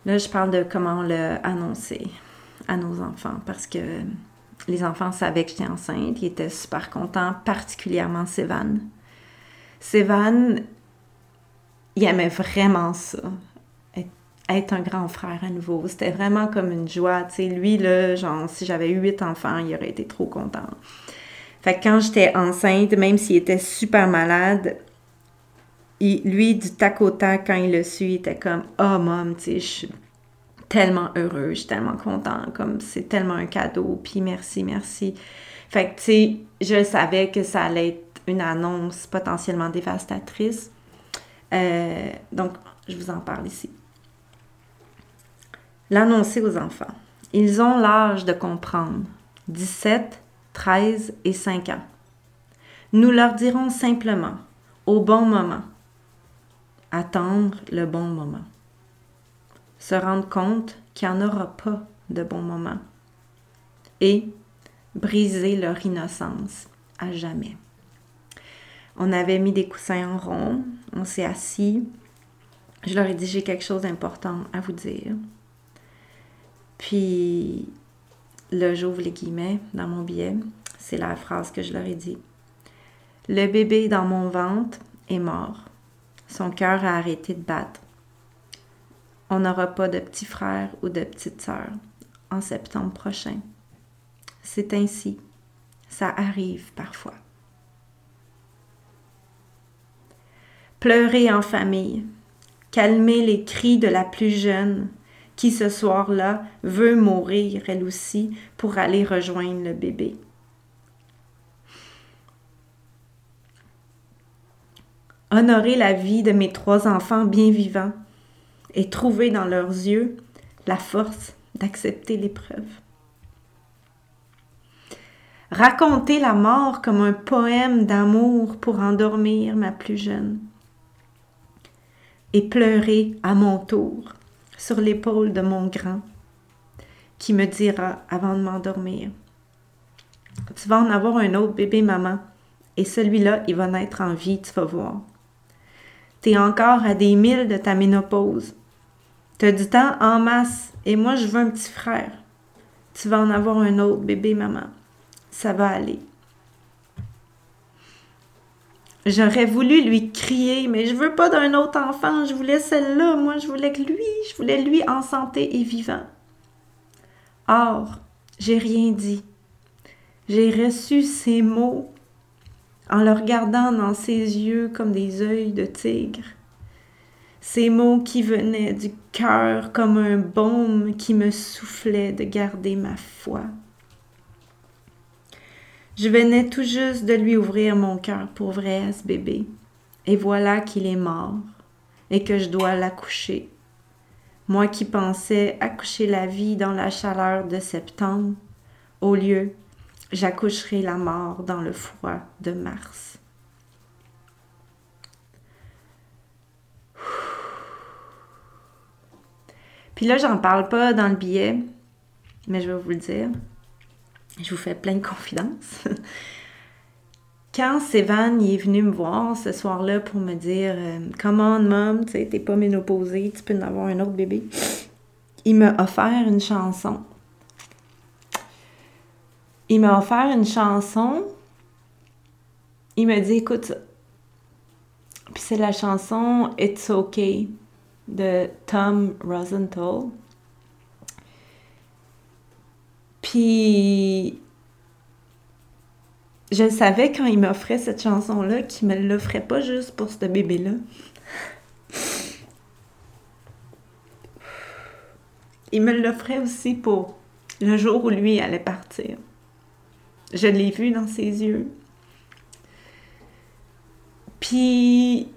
Là, je parle de comment le annoncer à nos enfants parce que les enfants savaient que j'étais enceinte, ils étaient super contents, particulièrement Sévan. Sévan, il aimait vraiment ça, être un grand frère à nouveau. C'était vraiment comme une joie, tu sais. Lui, là, genre, si j'avais eu huit enfants, il aurait été trop content. Fait que quand j'étais enceinte, même s'il était super malade, lui, du tac au tac, quand il le suit, il était comme Oh, mom, tu je suis tellement heureux, je suis tellement content, comme c'est tellement un cadeau, puis merci, merci. Fait que, tu sais, je savais que ça allait être une annonce potentiellement dévastatrice. Euh, donc, je vous en parle ici. L'annoncer aux enfants. Ils ont l'âge de comprendre. 17, 13 et 5 ans. Nous leur dirons simplement, au bon moment, attendre le bon moment. Se rendre compte qu'il n'y en aura pas de bon moment. Et briser leur innocence à jamais. On avait mis des coussins en rond, on s'est assis. Je leur ai dit j'ai quelque chose d'important à vous dire. Puis là, j'ouvre les guillemets dans mon billet. C'est la phrase que je leur ai dit. Le bébé dans mon ventre est mort. Son cœur a arrêté de battre. On n'aura pas de petit frère ou de petite sœur en septembre prochain. C'est ainsi. Ça arrive parfois. Pleurer en famille, calmer les cris de la plus jeune qui ce soir-là veut mourir elle aussi pour aller rejoindre le bébé. honorer la vie de mes trois enfants bien vivants et trouver dans leurs yeux la force d'accepter l'épreuve. Raconter la mort comme un poème d'amour pour endormir ma plus jeune. Et pleurer à mon tour sur l'épaule de mon grand qui me dira avant de m'endormir. Tu vas en avoir un autre bébé maman et celui-là, il va naître en vie, tu vas voir tu encore à des milles de ta ménopause. Tu as du temps en masse et moi, je veux un petit frère. Tu vas en avoir un autre, bébé, maman. Ça va aller. J'aurais voulu lui crier, mais je veux pas d'un autre enfant, je voulais celle-là, moi je voulais que lui, je voulais lui en santé et vivant. Or, j'ai rien dit. J'ai reçu ces mots en le regardant dans ses yeux comme des œils de tigre. Ces mots qui venaient du cœur comme un baume qui me soufflait de garder ma foi. Je venais tout juste de lui ouvrir mon cœur pour vrai à ce bébé, et voilà qu'il est mort, et que je dois l'accoucher. Moi qui pensais accoucher la vie dans la chaleur de septembre, au lieu, j'accoucherai la mort dans le froid de mars. Puis là, j'en parle pas dans le billet, mais je vais vous le dire. Je vous fais plein de confidences. Quand Sévan est venu me voir ce soir-là pour me dire euh, Come on, mom, tu sais, t'es pas ménopausée, tu peux en avoir un autre bébé, il m'a offert une chanson. Il m'a offert une chanson. Il m'a dit Écoute Puis c'est la chanson It's Okay de Tom Rosenthal. Puis je savais quand il m'offrait cette chanson-là qu'il me l'offrait pas juste pour ce bébé-là. Il me l'offrait aussi pour le jour où lui allait partir. Je l'ai vu dans ses yeux. Puis,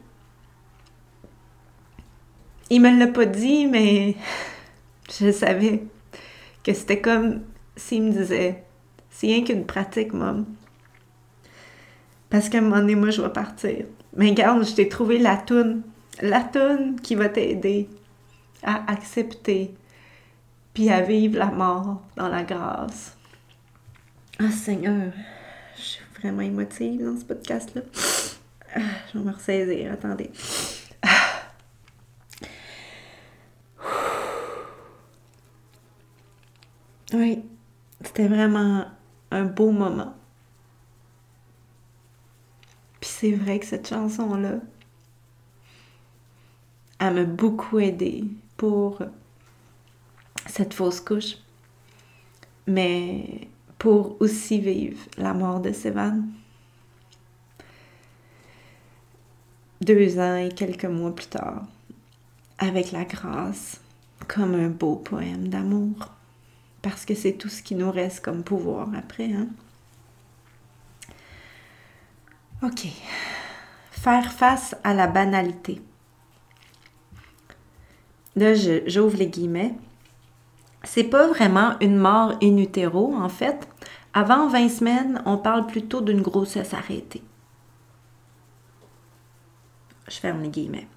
il me l'a pas dit, mais je savais que c'était comme s'il me disait, c'est rien qu'une pratique, maman. Parce qu'à un moment donné, moi, je vais partir. Mais regarde, je t'ai trouvé la toune. La toune qui va t'aider à accepter puis à vivre la mort dans la grâce. Ah Seigneur, je suis vraiment émotive dans ce podcast-là. Ah, je vais me ressaisir, attendez. Ah. Oui, c'était vraiment un beau moment c'est vrai que cette chanson-là, elle m'a beaucoup aidé pour cette fausse couche, mais pour aussi vivre la mort de Sévan. Deux ans et quelques mois plus tard, avec la grâce, comme un beau poème d'amour, parce que c'est tout ce qui nous reste comme pouvoir après, hein? OK. Faire face à la banalité. Là, j'ouvre les guillemets. C'est pas vraiment une mort in utero, en fait. Avant 20 semaines, on parle plutôt d'une grossesse arrêtée. Je ferme les guillemets.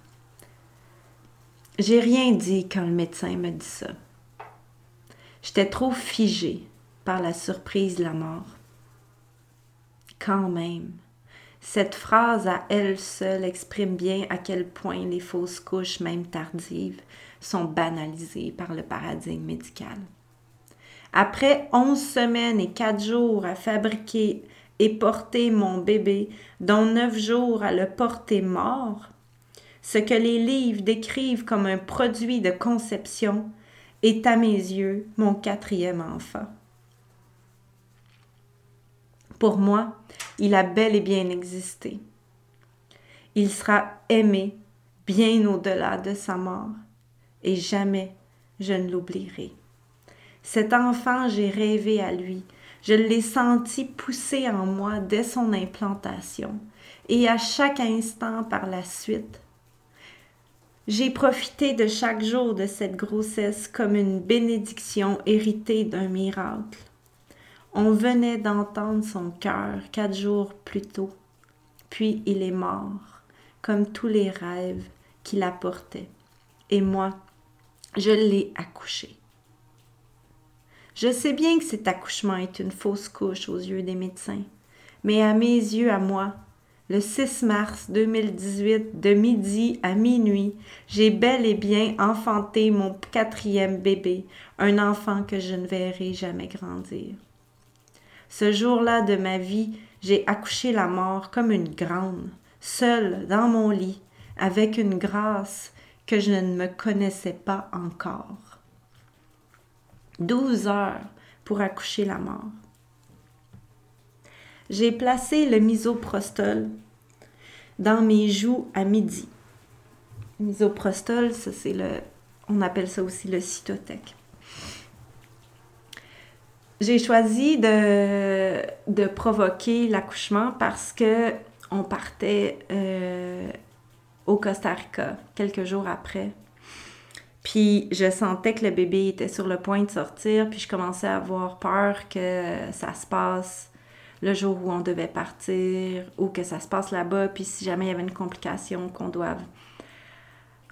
J'ai rien dit quand le médecin me dit ça. J'étais trop figée par la surprise de la mort. Quand même, cette phrase à elle seule exprime bien à quel point les fausses couches, même tardives, sont banalisées par le paradigme médical. Après onze semaines et quatre jours à fabriquer et porter mon bébé, dont neuf jours à le porter mort, ce que les livres décrivent comme un produit de conception est à mes yeux mon quatrième enfant. Pour moi, il a bel et bien existé. Il sera aimé bien au-delà de sa mort, et jamais je ne l'oublierai. Cet enfant, j'ai rêvé à lui, je l'ai senti pousser en moi dès son implantation, et à chaque instant par la suite. J'ai profité de chaque jour de cette grossesse comme une bénédiction héritée d'un miracle. On venait d'entendre son cœur quatre jours plus tôt, puis il est mort, comme tous les rêves qu'il apportait. Et moi, je l'ai accouché. Je sais bien que cet accouchement est une fausse couche aux yeux des médecins, mais à mes yeux, à moi, le 6 mars 2018, de midi à minuit, j'ai bel et bien enfanté mon quatrième bébé, un enfant que je ne verrai jamais grandir. Ce jour-là de ma vie, j'ai accouché la mort comme une grande, seule dans mon lit, avec une grâce que je ne me connaissais pas encore. Douze heures pour accoucher la mort. J'ai placé le misoprostol dans mes joues à midi. Misoprostol, ça c'est le, on appelle ça aussi le cytotec. J'ai choisi de, provoquer l'accouchement parce que on partait euh, au Costa Rica quelques jours après. Puis je sentais que le bébé était sur le point de sortir, puis je commençais à avoir peur que ça se passe le jour où on devait partir ou que ça se passe là-bas, puis si jamais il y avait une complication, qu'on doive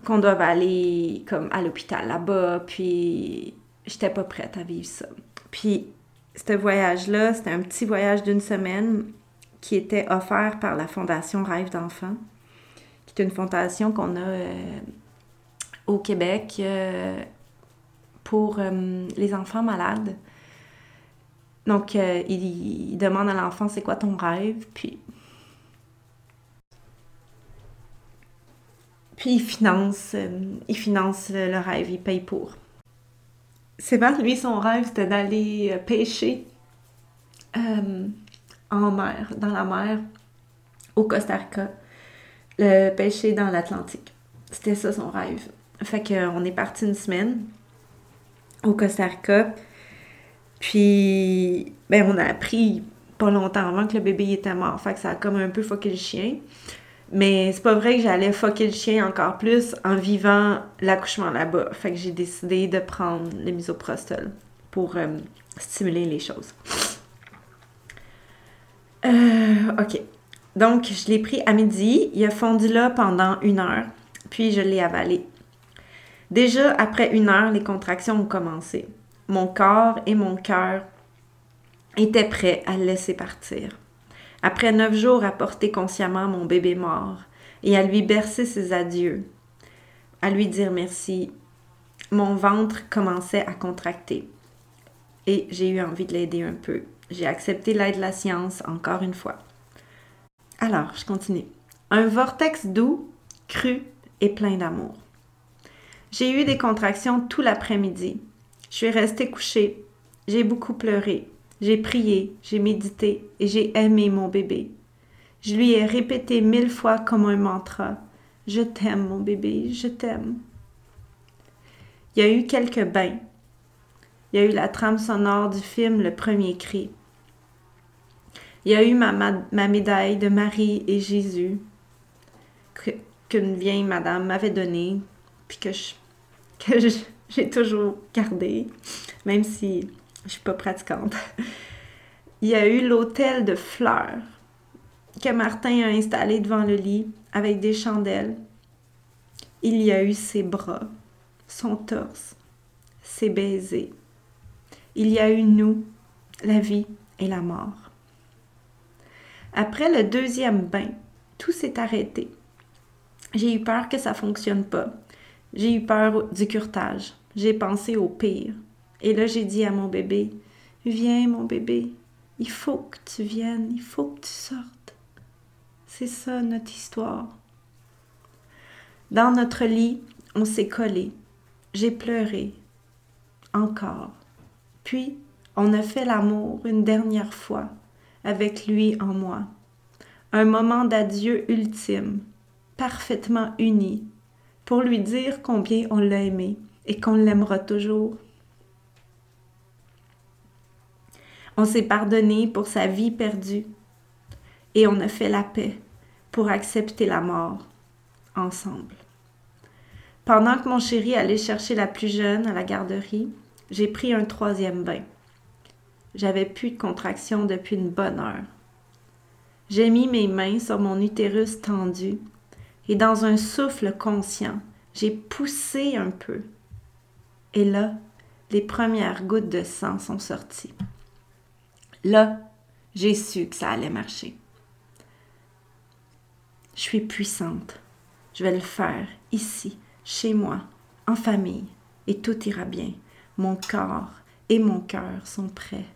doive aller comme à l'hôpital là-bas, puis j'étais pas prête à vivre ça. Puis ce voyage-là, c'était un petit voyage d'une semaine qui était offert par la Fondation Rêve d'enfants, qui est une fondation qu'on a euh, au Québec euh, pour euh, les enfants malades. Donc, il, demande à l'enfant c'est quoi ton rêve, puis. Puis il finance, il finance le, rêve, il paye pour. Sébastien, lui, son rêve, c'était d'aller pêcher en mer, dans la mer, au Costa Rica, le pêcher dans l'Atlantique. C'était ça son rêve. Fait qu'on est parti une semaine au Costa Rica. Puis, ben, on a appris pas longtemps avant que le bébé était mort. Fait que ça a comme un peu fucké le chien. Mais c'est pas vrai que j'allais fucker le chien encore plus en vivant l'accouchement là-bas. Fait que j'ai décidé de prendre le misoprostol pour euh, stimuler les choses. Euh, ok. Donc, je l'ai pris à midi. Il a fondu là pendant une heure. Puis, je l'ai avalé. Déjà, après une heure, les contractions ont commencé. Mon corps et mon cœur étaient prêts à le laisser partir. Après neuf jours à porter consciemment mon bébé mort et à lui bercer ses adieux, à lui dire merci, mon ventre commençait à contracter. Et j'ai eu envie de l'aider un peu. J'ai accepté l'aide de la science encore une fois. Alors, je continue. Un vortex doux, cru et plein d'amour. J'ai eu des contractions tout l'après-midi. Je suis restée couchée. J'ai beaucoup pleuré. J'ai prié, j'ai médité et j'ai aimé mon bébé. Je lui ai répété mille fois comme un mantra. Je t'aime, mon bébé, je t'aime. Il y a eu quelques bains. Il y a eu la trame sonore du film Le premier cri. Il y a eu ma, médaille de Marie et Jésus qu'une vieille madame m'avait donnée, puis que que j'ai toujours gardée, même si je suis pas pratiquante. Il y a eu l'hôtel de fleurs que Martin a installé devant le lit avec des chandelles. Il y a eu ses bras, son torse, ses baisers. Il y a eu nous, la vie et la mort. Après le deuxième bain, tout s'est arrêté. J'ai eu peur que ça fonctionne pas. J'ai eu peur du curtage. J'ai pensé au pire. Et là, j'ai dit à mon bébé, viens mon bébé, il faut que tu viennes, il faut que tu sortes. C'est ça notre histoire. Dans notre lit, on s'est collé. J'ai pleuré. Encore. Puis, on a fait l'amour une dernière fois avec lui en moi. Un moment d'adieu ultime, parfaitement uni, pour lui dire combien on l'a aimé et qu'on l'aimera toujours. On s'est pardonné pour sa vie perdue et on a fait la paix pour accepter la mort ensemble. Pendant que mon chéri allait chercher la plus jeune à la garderie, j'ai pris un troisième bain. J'avais plus de contraction depuis une bonne heure. J'ai mis mes mains sur mon utérus tendu et dans un souffle conscient, j'ai poussé un peu. Et là, les premières gouttes de sang sont sorties. Là, j'ai su que ça allait marcher. Je suis puissante. Je vais le faire ici, chez moi, en famille, et tout ira bien. Mon corps et mon cœur sont prêts.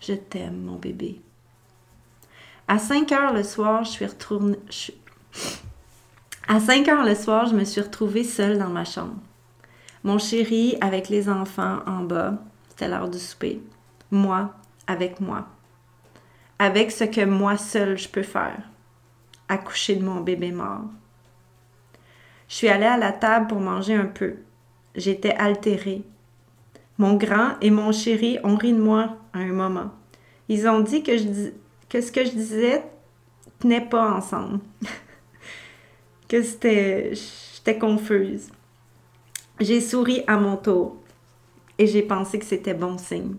Je t'aime, mon bébé. À 5 heures le soir, je suis retournée. À 5 heures le soir, je me suis retrouvée seule dans ma chambre. Mon chéri avec les enfants en bas, c'était l'heure du souper. Moi avec moi. Avec ce que moi seule je peux faire. Accoucher de mon bébé mort. Je suis allée à la table pour manger un peu. J'étais altérée. Mon grand et mon chéri ont ri de moi à un moment. Ils ont dit que, ce que je disais tenait pas ensemble. que. J'étais confuse. J'ai souri à mon tour et j'ai pensé que c'était bon signe.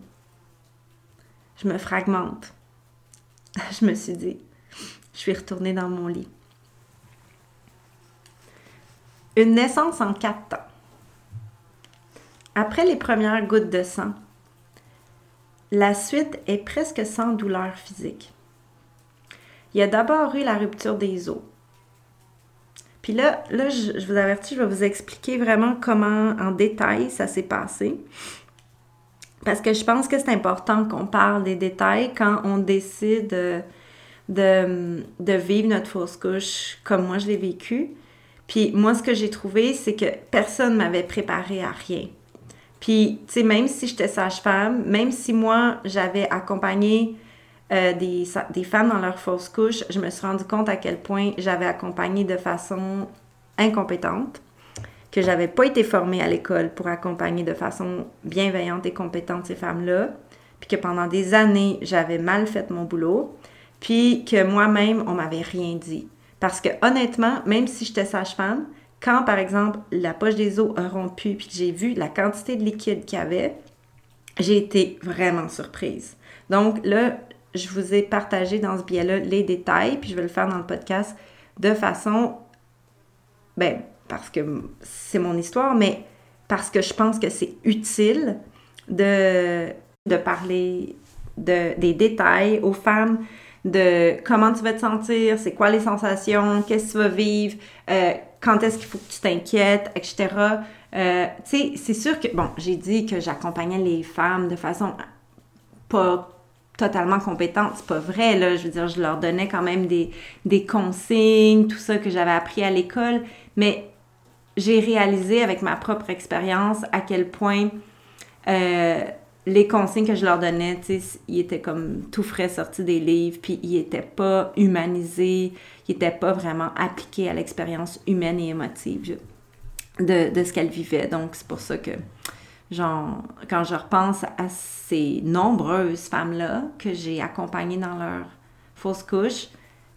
Je me fragmente. Je me suis dit, je suis retournée dans mon lit. Une naissance en quatre temps. Après les premières gouttes de sang, la suite est presque sans douleur physique. Il y a d'abord eu la rupture des os. Puis là, là je, vous avertis, je vais vous expliquer vraiment comment en détail ça s'est passé. Parce que je pense que c'est important qu'on parle des détails quand on décide de, de, vivre notre fausse couche comme moi je l'ai vécu. Puis moi, ce que j'ai trouvé, c'est que personne ne m'avait préparé à rien. Puis, tu sais, même si j'étais sage-femme, même si moi, j'avais accompagné euh, des, femmes dans leur fausse couche, je me suis rendu compte à quel point j'avais accompagné de façon incompétente, que j'avais pas été formée à l'école pour accompagner de façon bienveillante et compétente ces femmes-là, puis que pendant des années, j'avais mal fait mon boulot, puis que moi-même, on m'avait rien dit. Parce que honnêtement, même si j'étais sage-femme, quand, par exemple, la poche des os a rompu puis que j'ai vu la quantité de liquide qu'il y avait, j'ai été vraiment surprise. Donc là, je vous ai partagé dans ce biais-là les détails, puis je vais le faire dans le podcast de façon, ben, parce que c'est mon histoire, mais parce que je pense que c'est utile de, de parler de, des détails aux femmes de comment tu vas te sentir, c'est quoi les sensations, qu'est-ce que tu vas vivre, euh, quand est-ce qu'il faut que tu t'inquiètes, etc. Euh, tu sais, c'est sûr que, bon, j'ai dit que j'accompagnais les femmes de façon pas totalement compétente, c'est pas vrai, là, je veux dire, je leur donnais quand même des, des consignes, tout ça que j'avais appris à l'école, mais j'ai réalisé avec ma propre expérience à quel point euh, les consignes que je leur donnais, tu sais, ils étaient comme tout frais sortis des livres, puis ils n'étaient pas humanisés, ils n'étaient pas vraiment appliqués à l'expérience humaine et émotive de, de ce qu'elles vivaient. Donc, c'est pour ça que, genre, quand je repense à ces nombreuses femmes-là que j'ai accompagnées dans leur fausse couche,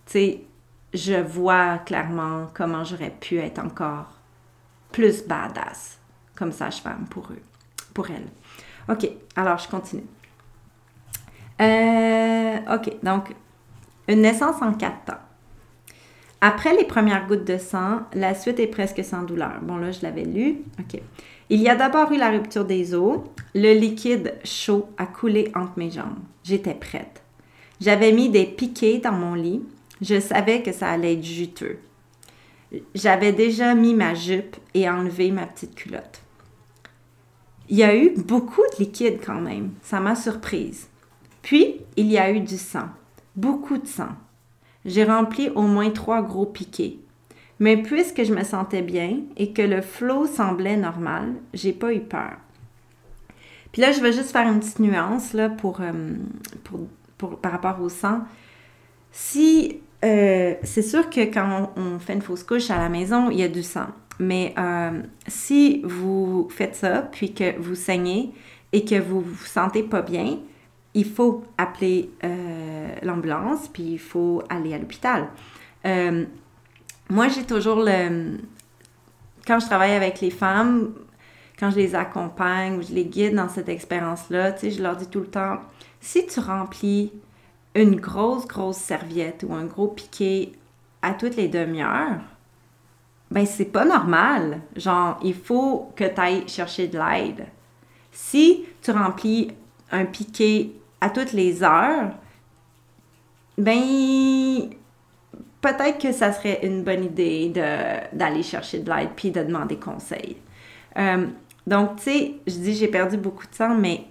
tu sais, je vois clairement comment j'aurais pu être encore plus badass comme sage-femme pour eux, pour elles. OK, alors je continue. Euh, OK, donc, une naissance en quatre temps. Après les premières gouttes de sang, la suite est presque sans douleur. Bon, là, je l'avais lu. OK. Il y a d'abord eu la rupture des os. Le liquide chaud a coulé entre mes jambes. J'étais prête. J'avais mis des piquets dans mon lit. Je savais que ça allait être juteux. J'avais déjà mis ma jupe et enlevé ma petite culotte. Il y a eu beaucoup de liquide quand même. Ça m'a surprise. Puis, il y a eu du sang. Beaucoup de sang. J'ai rempli au moins trois gros piquets. Mais puisque je me sentais bien et que le flot semblait normal, j'ai pas eu peur. Puis là, je vais juste faire une petite nuance là, pour, euh, pour, par rapport au sang. Si euh, c'est sûr que quand on, fait une fausse couche à la maison, il y a du sang. Mais euh, si vous faites ça, puis que vous saignez et que vous vous sentez pas bien, il faut appeler l'ambulance, puis il faut aller à l'hôpital. Moi, j'ai toujours le... Quand je travaille avec les femmes, quand je les accompagne ou je les guide dans cette expérience-là, tu sais, je leur dis tout le temps, si tu remplis une grosse, grosse serviette ou un gros piquet à toutes les demi-heures, ben c'est pas normal. Genre, il faut que tu ailles chercher de l'aide. Si tu remplis un piquet à toutes les heures, ben peut-être que ça serait une bonne idée d'aller chercher de l'aide puis de demander conseil. Euh, donc, tu sais, je dis j'ai perdu beaucoup de sang, mais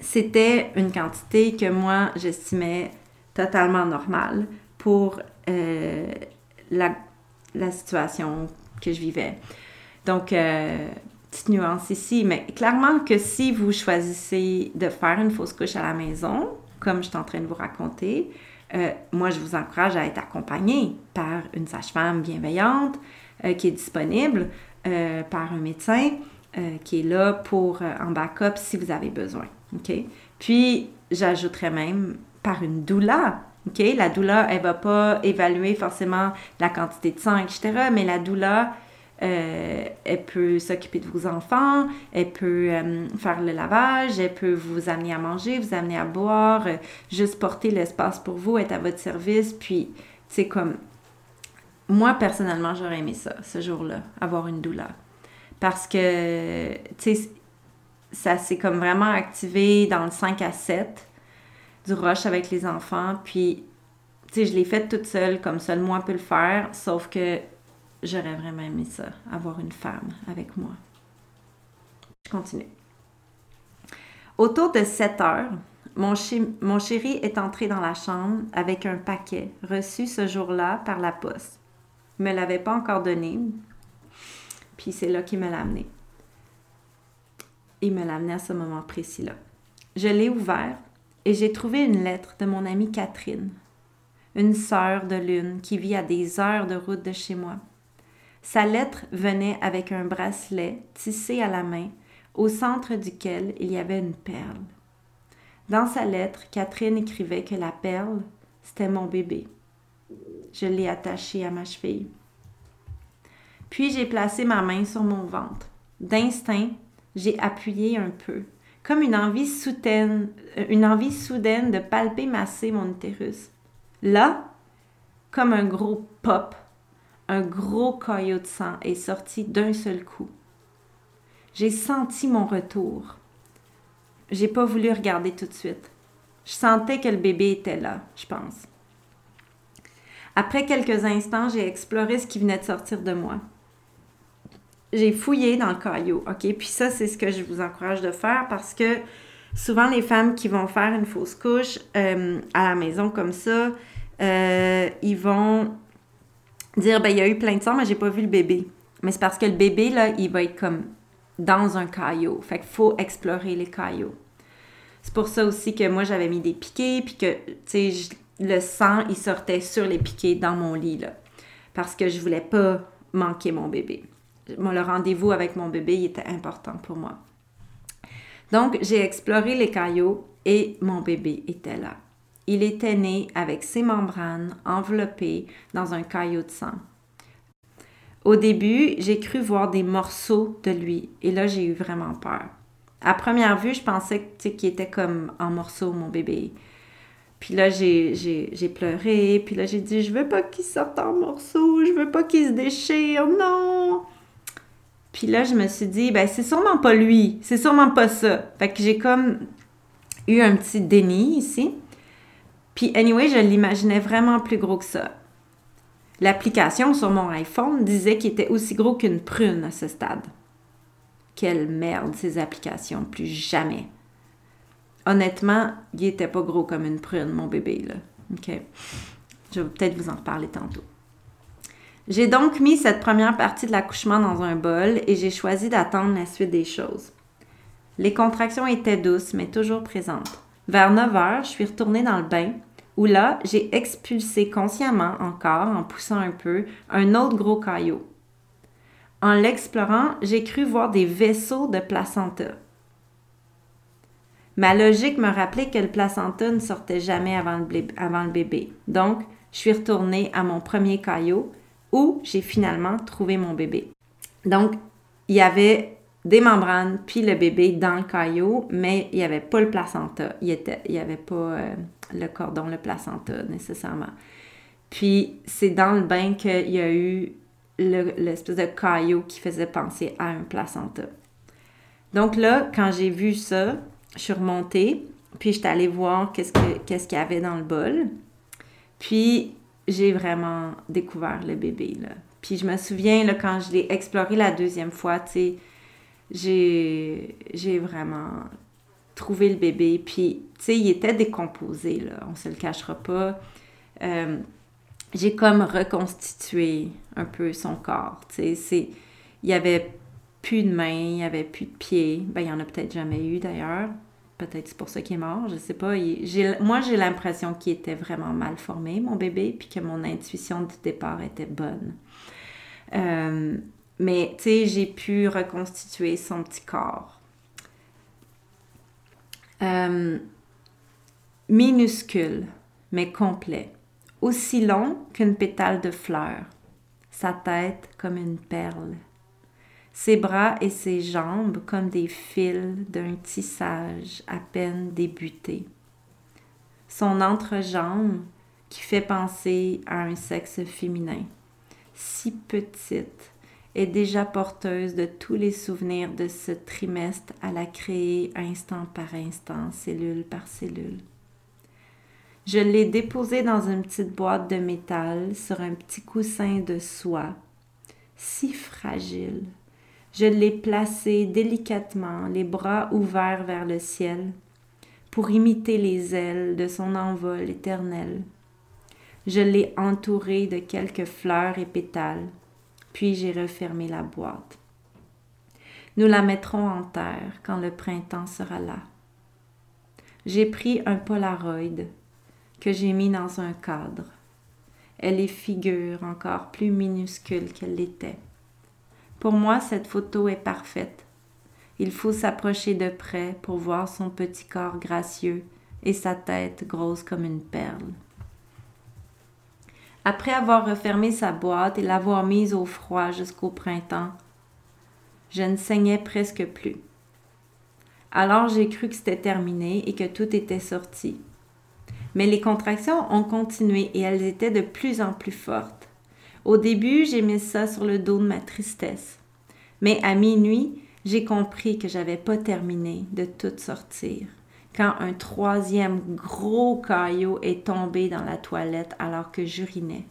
c'était une quantité que moi j'estimais totalement normale pour euh, la la situation que je vivais. Donc, euh, petite nuance ici, mais clairement que si vous choisissez de faire une fausse couche à la maison, comme je suis en train de vous raconter, euh, moi, je vous encourage à être accompagné par une sage-femme bienveillante euh, qui est disponible, par un médecin qui est là pour en backup si vous avez besoin. OK? Puis, j'ajouterais même par une doula OK? La doula, elle va pas évaluer forcément la quantité de sang, etc., mais la doula, euh, elle peut s'occuper de vos enfants, elle peut euh, faire le lavage, elle peut vous amener à manger, vous amener à boire, euh, juste porter l'espace pour vous, être à votre service. Puis, c'est comme. Moi, personnellement, j'aurais aimé ça, ce jour-là, avoir une doula. Parce que, tu sais, ça s'est comme vraiment activé dans le 5 à 7 du rush avec les enfants. Puis, tu sais, je l'ai fait toute seule, comme seul moi peut le faire, sauf que j'aurais vraiment aimé ça, avoir une femme avec moi. Je continue. Autour de 7 heures, mon, chéri est entré dans la chambre avec un paquet reçu ce jour-là par la poste. Il ne me l'avait pas encore donné, puis c'est là qu'il me l'a amené. Il me l'a amené à ce moment précis-là. Je l'ai ouvert et j'ai trouvé une lettre de mon amie Catherine, une sœur de lune qui vit à des heures de route de chez moi. Sa lettre venait avec un bracelet tissé à la main, au centre duquel il y avait une perle. Dans sa lettre, Catherine écrivait que la perle, c'était mon bébé. Je l'ai attaché à ma cheville. Puis j'ai placé ma main sur mon ventre. D'instinct, j'ai appuyé un peu, comme une envie soudaine, une envie soudaine de palper masser mon utérus. Là, comme un gros pop, un gros caillot de sang est sorti d'un seul coup. J'ai senti mon retour. J'ai pas voulu regarder tout de suite. Je sentais que le bébé était là, je pense. Après quelques instants, j'ai exploré ce qui venait de sortir de moi. J'ai fouillé dans le caillot, OK? Puis ça, c'est ce que je vous encourage de faire parce que souvent, les femmes qui vont faire une fausse couche euh, à la maison comme ça, euh, ils vont dire ben il y a eu plein de sang mais j'ai pas vu le bébé. Mais c'est parce que le bébé là, il va être comme dans un caillot. Fait faut explorer les caillots. C'est pour ça aussi que moi j'avais mis des piquets puis que tu sais le sang il sortait sur les piquets dans mon lit parce que je voulais pas manquer mon bébé. Le rendez-vous avec mon bébé était important pour moi. Donc j'ai exploré les caillots et mon bébé était là il était né avec ses membranes enveloppées dans un caillot de sang. Au début, j'ai cru voir des morceaux de lui et là, j'ai eu vraiment peur. À première vue, je pensais qu'il était comme en morceaux, mon bébé. Puis là, j'ai pleuré, puis là, j'ai dit, je veux pas qu'il sorte en morceaux, je veux pas qu'il se déchire, non! Puis là, je me suis dit, ben, c'est sûrement pas lui, c'est sûrement pas ça. Fait que j'ai comme eu un petit déni ici. Puis, anyway, je l'imaginais vraiment plus gros que ça. L'application sur mon iPhone disait qu'il était aussi gros qu'une prune à ce stade. Quelle merde, ces applications, plus jamais. Honnêtement, il était pas gros comme une prune, mon bébé, là. OK? Je vais peut-être vous en reparler tantôt. J'ai donc mis cette première partie de l'accouchement dans un bol et j'ai choisi d'attendre la suite des choses. Les contractions étaient douces, mais toujours présentes. Vers 9 heures, je suis retournée dans le bain où là, j'ai expulsé consciemment encore, en poussant un peu, un autre gros caillot. En l'explorant, j'ai cru voir des vaisseaux de placenta. Ma logique me rappelait que le placenta ne sortait jamais avant le, bébé. Donc, je suis retournée à mon premier caillot où j'ai finalement trouvé mon bébé. Donc, il y avait des membranes puis le bébé dans le caillot, mais il n'y avait pas le placenta. Il n'y avait pas euh, le cordon, le placenta nécessairement. Puis c'est dans le bain qu'il y a eu l'espèce de caillot qui faisait penser à un placenta. Donc là, quand j'ai vu ça, je suis remontée, puis je suis allée voir qu'est-ce qu'il y avait dans le bol. Puis j'ai vraiment découvert le bébé, là. Puis je me souviens, quand je l'ai exploré la deuxième fois, tu sais, j'ai vraiment trouvé le bébé. Puis, tu sais, il était décomposé, là, on se le cachera pas. Euh, j'ai comme reconstitué un peu son corps, tu sais. Il y avait plus de mains, il y avait plus de pieds. Ben, il y en a peut-être jamais eu, d'ailleurs. Peut-être c'est pour ça qu'il est mort, je sais pas. moi, j'ai l'impression qu'il était vraiment mal formé, mon bébé, puis que mon intuition du départ était bonne. Euh, mais, tu sais, j'ai pu reconstituer son petit corps. Euh, minuscule, mais complet, aussi long qu'une pétale de fleur, sa tête comme une perle, ses bras et ses jambes comme des fils d'un tissage à peine débuté, son entrejambe qui fait penser à un sexe féminin, si petite, est déjà porteuse de tous les souvenirs de ce trimestre à la créer instant par instant, cellule par cellule. Je l'ai déposé dans une petite boîte de métal sur un petit coussin de soie, si fragile. Je l'ai placé délicatement, les bras ouverts vers le ciel, pour imiter les ailes de son envol éternel. Je l'ai entouré de quelques fleurs et pétales, puis j'ai refermé la boîte. Nous la mettrons en terre quand le printemps sera là. J'ai pris un Polaroid que j'ai mis dans un cadre. Elle est figure encore plus minuscule qu'elle l'était. Pour moi, cette photo est parfaite. Il faut s'approcher de près pour voir son petit corps gracieux et sa tête grosse comme une perle. Après avoir refermé sa boîte et l'avoir mise au froid jusqu'au printemps, je ne saignais presque plus. Alors j'ai cru que c'était terminé et que tout était sorti. Mais les contractions ont continué et elles étaient de plus en plus fortes. Au début, j'ai mis ça sur le dos de ma tristesse. Mais à minuit, j'ai compris que j'avais pas terminé de tout sortir. Quand un troisième gros caillot est tombé dans la toilette alors que j'urinais.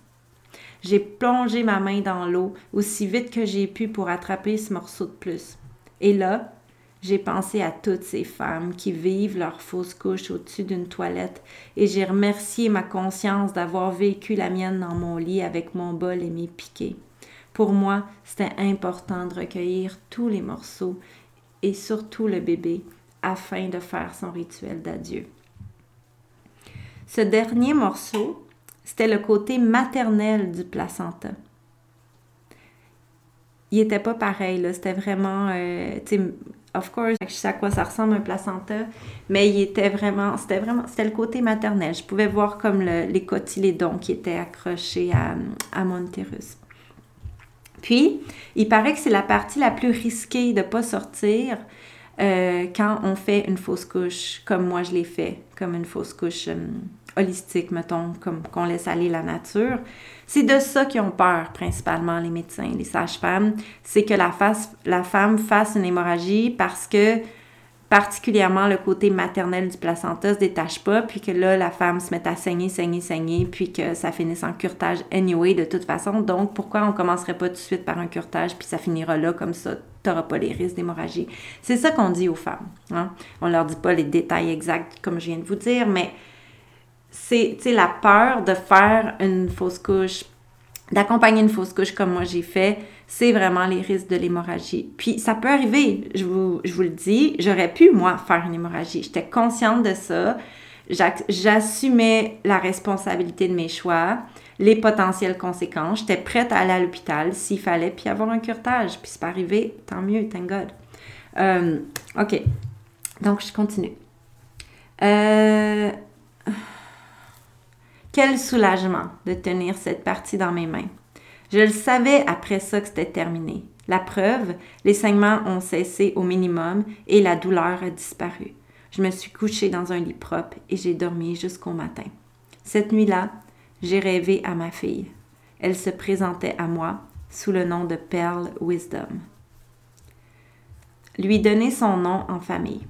J'ai plongé ma main dans l'eau aussi vite que j'ai pu pour attraper ce morceau de plus. Et là, j'ai pensé à toutes ces femmes qui vivent leur fausse couche au-dessus d'une toilette et j'ai remercié ma conscience d'avoir vécu la mienne dans mon lit avec mon bol et mes piquets. Pour moi, c'était important de recueillir tous les morceaux et surtout le bébé afin de faire son rituel d'adieu. Ce dernier morceau, c'était le côté maternel du placenta. Il n'était pas pareil, c'était vraiment, euh, of course, je sais à quoi ça ressemble un placenta, mais il était vraiment, c'était vraiment, c'était le côté maternel. Je pouvais voir comme les cotylédons qui étaient accrochés à, à mon utérus. Puis, il paraît que c'est la partie la plus risquée de ne pas sortir euh, quand on fait une fausse couche, comme moi je l'ai fait, comme une fausse couche euh, holistique, mettons, comme qu'on laisse aller la nature. C'est de ça qu'ils ont peur, principalement les médecins, les sages-femmes, c'est que la, la femme fasse une hémorragie parce que particulièrement le côté maternel du placenta se détache pas, puis que là, la femme se met à saigner, saigner, saigner, puis que ça finisse en curtage anyway de toute façon. Donc, pourquoi on commencerait pas tout de suite par un curtage, puis ça finira là comme ça, t'auras pas les risques d'hémorragie? C'est ça qu'on dit aux femmes. Hein? On leur dit pas les détails exacts comme je viens de vous dire, mais c'est la peur de faire une fausse couche, d'accompagner une fausse couche comme moi j'ai fait, c'est vraiment les risques de l'hémorragie. Puis ça peut arriver, je vous, le dis, j'aurais pu, moi, faire une hémorragie. J'étais consciente de ça. J'assumais la responsabilité de mes choix, les potentielles conséquences. J'étais prête à aller à l'hôpital s'il fallait, puis avoir un curtage. Puis c'est pas arrivé, tant mieux, thank God. Euh, OK. Donc, je continue. Euh, quel soulagement de tenir cette partie dans mes mains? Je le savais après ça que c'était terminé. La preuve, les saignements ont cessé au minimum et la douleur a disparu. Je me suis couchée dans un lit propre et j'ai dormi jusqu'au matin. Cette nuit-là, j'ai rêvé à ma fille. Elle se présentait à moi sous le nom de Pearl Wisdom. Lui donner son nom en famille.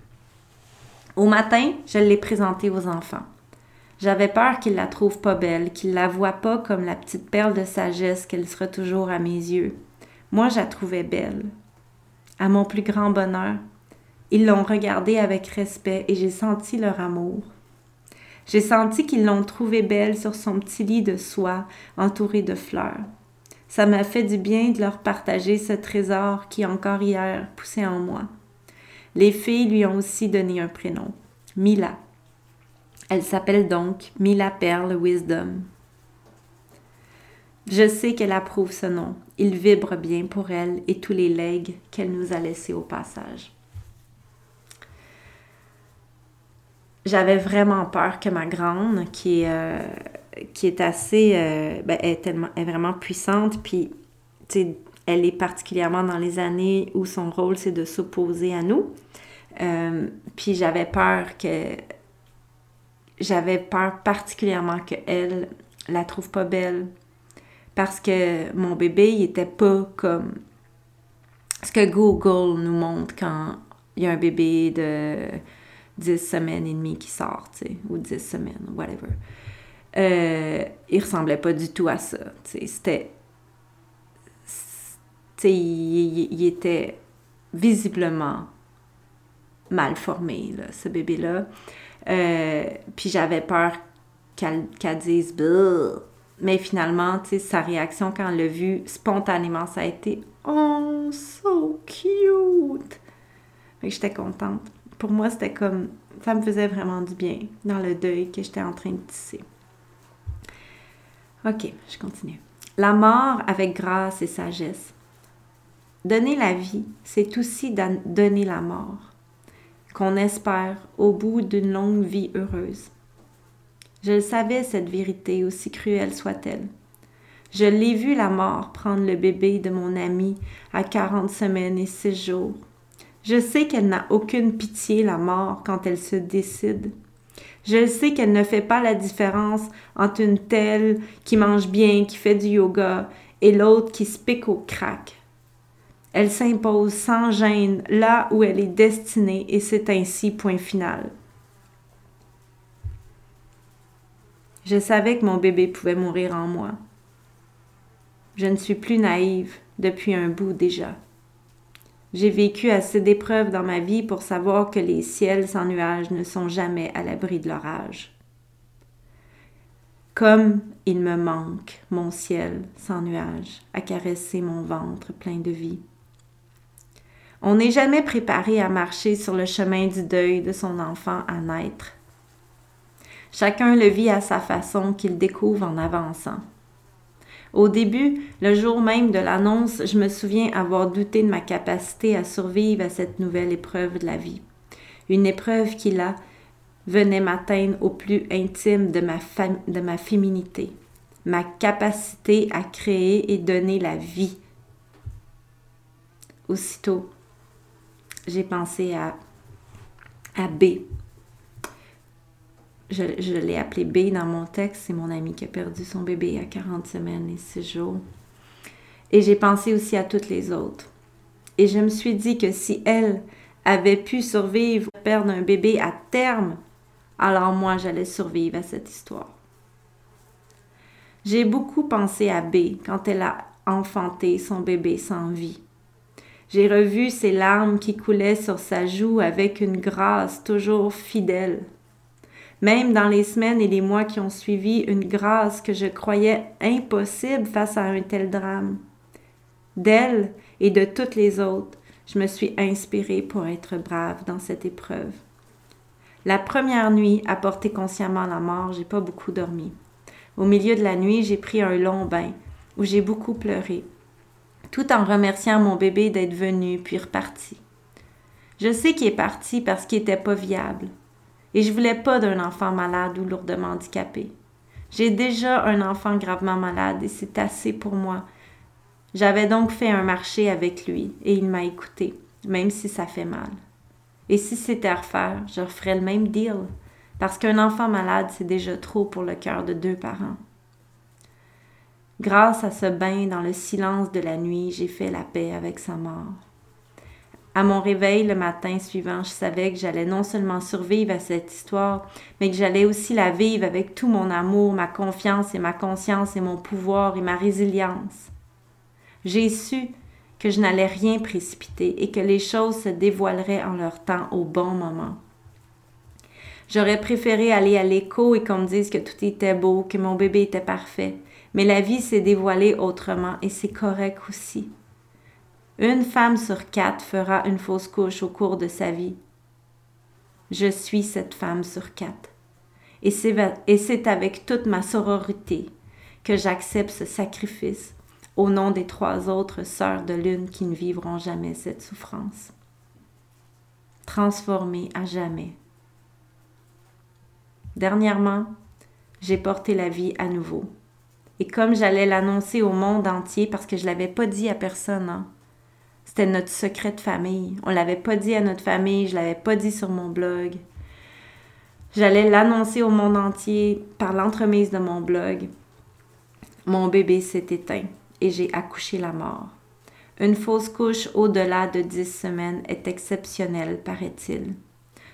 Au matin, je l'ai présentée aux enfants. J'avais peur qu'il la trouve pas belle, qu'il la voie pas comme la petite perle de sagesse qu'elle sera toujours à mes yeux. Moi, je la trouvais belle. À mon plus grand bonheur, ils l'ont regardée avec respect et j'ai senti leur amour. J'ai senti qu'ils l'ont trouvée belle sur son petit lit de soie entouré de fleurs. Ça m'a fait du bien de leur partager ce trésor qui encore hier poussait en moi. Les filles lui ont aussi donné un prénom, Mila. Elle s'appelle donc Mila Pearl Wisdom. Je sais qu'elle approuve ce nom. Il vibre bien pour elle et tous les legs qu'elle nous a laissés au passage. j'avais vraiment peur que ma grande, qui est, euh, assez, euh, ben, est, vraiment puissante, puis, elle est particulièrement dans les années où son rôle, c'est de s'opposer à nous. Euh, puis j'avais peur que... J'avais peur particulièrement qu'elle la trouve pas belle. Parce que mon bébé, il était pas comme ce que Google nous montre quand il y a un bébé de 10 semaines et demie qui sort, tu sais, ou 10 semaines, whatever. Euh, il ressemblait pas du tout à ça. C'était il, était visiblement mal formé, ce bébé-là. Euh, puis j'avais peur qu'elle dise Mais finalement, sa réaction quand elle l'a vu, spontanément, ça a été Oh, so cute! Fait j'étais contente. Pour moi, c'était comme. Ça me faisait vraiment du bien dans le deuil que j'étais en train de tisser. Ok, je continue. La mort avec grâce et sagesse. Donner la vie, c'est aussi donner la mort, qu'on espère au bout d'une longue vie heureuse. Je le savais, cette vérité, aussi cruelle soit-elle. Je l'ai vu la mort prendre le bébé de mon ami à quarante semaines et six jours. Je sais qu'elle n'a aucune pitié, la mort, quand elle se décide. Je sais qu'elle ne fait pas la différence entre une telle qui mange bien, qui fait du yoga, et l'autre qui se pique au crack. Elle s'impose sans gêne là où elle est destinée et c'est ainsi point final. Je savais que mon bébé pouvait mourir en moi. Je ne suis plus naïve depuis un bout déjà. J'ai vécu assez d'épreuves dans ma vie pour savoir que les ciels sans nuages ne sont jamais à l'abri de l'orage. Comme il me manque, mon ciel sans nuages, à caresser mon ventre plein de vie. On n'est jamais préparé à marcher sur le chemin du deuil de son enfant à naître. Chacun le vit à sa façon qu'il découvre en avançant. Au début, le jour même de l'annonce, je me souviens avoir douté de ma capacité à survivre à cette nouvelle épreuve de la vie. Une épreuve qui, là, venait m'atteindre au plus intime de ma, de ma féminité, ma capacité à créer et donner la vie. Aussitôt, j'ai pensé à, à B. Je, l'ai appelé B dans mon texte. C'est mon ami qui a perdu son bébé à 40 semaines et 6 jours. Et j'ai pensé aussi à toutes les autres. Et je me suis dit que si elle avait pu survivre, perdre un bébé à terme, alors moi j'allais survivre à cette histoire. J'ai beaucoup pensé à B quand elle a enfanté son bébé sans vie. J'ai revu ses larmes qui coulaient sur sa joue avec une grâce toujours fidèle. Même dans les semaines et les mois qui ont suivi, une grâce que je croyais impossible face à un tel drame. D'elle et de toutes les autres, je me suis inspirée pour être brave dans cette épreuve. La première nuit, à porter consciemment la mort, j'ai pas beaucoup dormi. Au milieu de la nuit, j'ai pris un long bain où j'ai beaucoup pleuré tout en remerciant mon bébé d'être venu puis reparti. Je sais qu'il est parti parce qu'il n'était pas viable. Et je voulais pas d'un enfant malade ou lourdement handicapé. J'ai déjà un enfant gravement malade et c'est assez pour moi. J'avais donc fait un marché avec lui et il m'a écouté, même si ça fait mal. Et si c'était à refaire, je referais le même deal, parce qu'un enfant malade, c'est déjà trop pour le cœur de deux parents. Grâce à ce bain dans le silence de la nuit, j'ai fait la paix avec sa mort. À mon réveil le matin suivant, je savais que j'allais non seulement survivre à cette histoire, mais que j'allais aussi la vivre avec tout mon amour, ma confiance et ma conscience et mon pouvoir et ma résilience. J'ai su que je n'allais rien précipiter et que les choses se dévoileraient en leur temps au bon moment. J'aurais préféré aller à l'écho et qu'on me dise que tout était beau, que mon bébé était parfait, mais la vie s'est dévoilée autrement et c'est correct aussi. Une femme sur quatre fera une fausse couche au cours de sa vie. Je suis cette femme sur quatre. Et c'est avec toute ma sororité que j'accepte ce sacrifice au nom des trois autres sœurs de lune qui ne vivront jamais cette souffrance. Transformée à jamais. Dernièrement, j'ai porté la vie à nouveau. Et comme j'allais l'annoncer au monde entier parce que je l'avais pas dit à personne, hein, c'était notre secret de famille. On l'avait pas dit à notre famille, je l'avais pas dit sur mon blog. J'allais l'annoncer au monde entier par l'entremise de mon blog. Mon bébé s'est éteint et j'ai accouché la mort. Une fausse couche au-delà de dix semaines est exceptionnelle, paraît-il.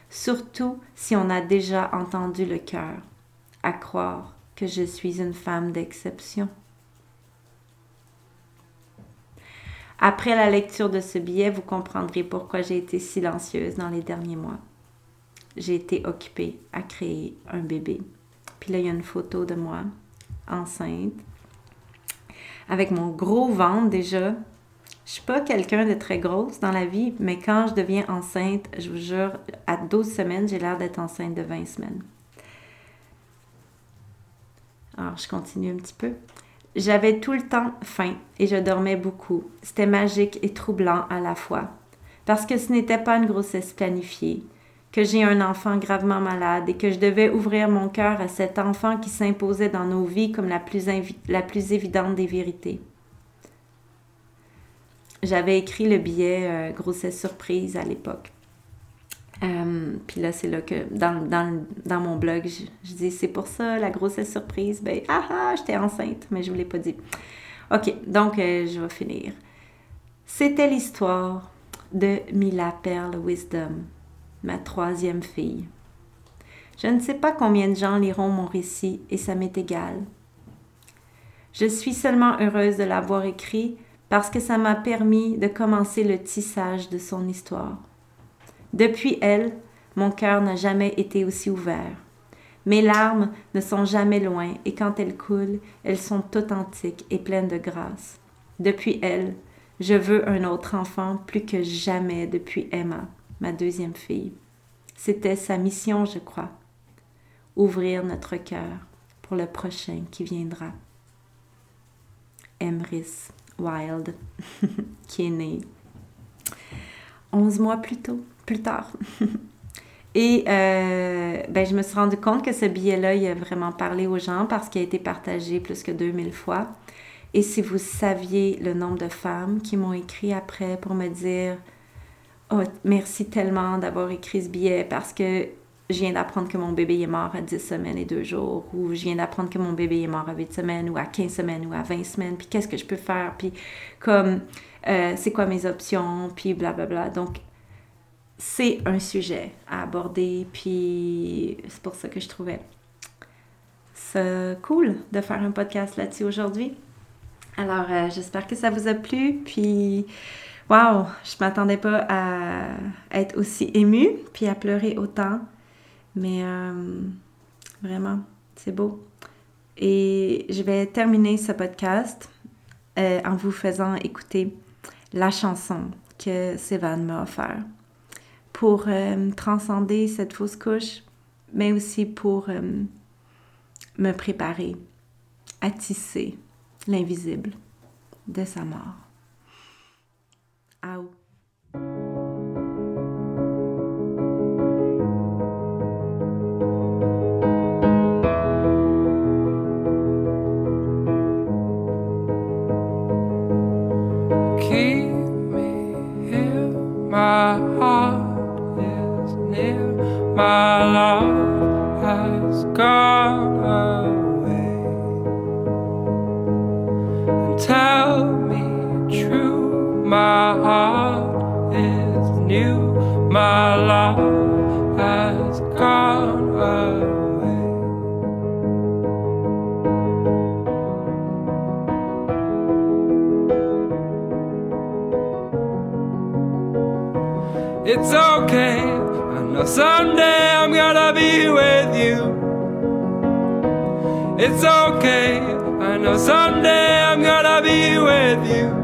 Surtout si on a déjà entendu le cœur, à croire que je suis une femme d'exception. Après la lecture de ce billet, vous comprendrez pourquoi j'ai été silencieuse dans les derniers mois. J'ai été occupée à créer un bébé. Puis là, il y a une photo de moi, enceinte, avec mon gros ventre déjà. Je suis pas quelqu'un de très grosse dans la vie, mais quand je deviens enceinte, je vous jure, à 12 semaines, j'ai l'air d'être enceinte de 20 semaines. Alors, je continue un petit peu. J'avais tout le temps faim et je dormais beaucoup. C'était magique et troublant à la fois. Parce que ce n'était pas une grossesse planifiée, que j'ai un enfant gravement malade et que je devais ouvrir mon cœur à cet enfant qui s'imposait dans nos vies comme la plus, évidente des vérités. J'avais écrit le billet euh, grossesse surprise à l'époque. Euh, puis là, c'est là que dans, dans, mon blog, je, je dis c'est pour ça la grossesse surprise. Ben, ah ah, j'étais enceinte, mais je ne vous l'ai pas dit. Ok, donc euh, je vais finir. C'était l'histoire de Mila Pearl Wisdom, ma troisième fille. Je ne sais pas combien de gens liront mon récit et ça m'est égal. Je suis seulement heureuse de l'avoir écrit parce que ça m'a permis de commencer le tissage de son histoire. Depuis elle, mon cœur n'a jamais été aussi ouvert. Mes larmes ne sont jamais loin et quand elles coulent, elles sont authentiques et pleines de grâce. Depuis elle, je veux un autre enfant plus que jamais depuis Emma, ma deuxième fille. C'était sa mission, je crois. Ouvrir notre cœur pour le prochain qui viendra. Emrys Wild, qui est né onze mois plus tôt plus tard. Et euh, ben, je me suis rendu compte que ce billet-là, il a vraiment parlé aux gens parce qu'il a été partagé plus que 2000 fois. Et si vous saviez le nombre de femmes qui m'ont écrit après pour me dire Oh, merci tellement d'avoir écrit ce billet parce que je viens d'apprendre que mon bébé est mort à 10 semaines et 2 jours, ou je viens d'apprendre que mon bébé est mort à 8 semaines, ou à 15 semaines, ou à 20 semaines, puis qu'est-ce que je peux faire, puis comme, euh, c'est quoi mes options, puis blablabla. Donc, c'est un sujet à aborder, puis c'est pour ça que je trouvais ça cool de faire un podcast là-dessus aujourd'hui. Alors, euh, j'espère que ça vous a plu, puis waouh, je m'attendais pas à être aussi émue, puis à pleurer autant, mais euh, vraiment, c'est beau. Et je vais terminer ce podcast euh, en vous faisant écouter la chanson que Sévan m'a offert pour euh, transcender cette fausse couche, mais aussi pour euh, me préparer à tisser l'invisible de sa mort. my love has gone away. And tell me true, my heart is new, my love has gone away. Someday I'm gonna be with you. It's okay. I know someday I'm gonna be with you.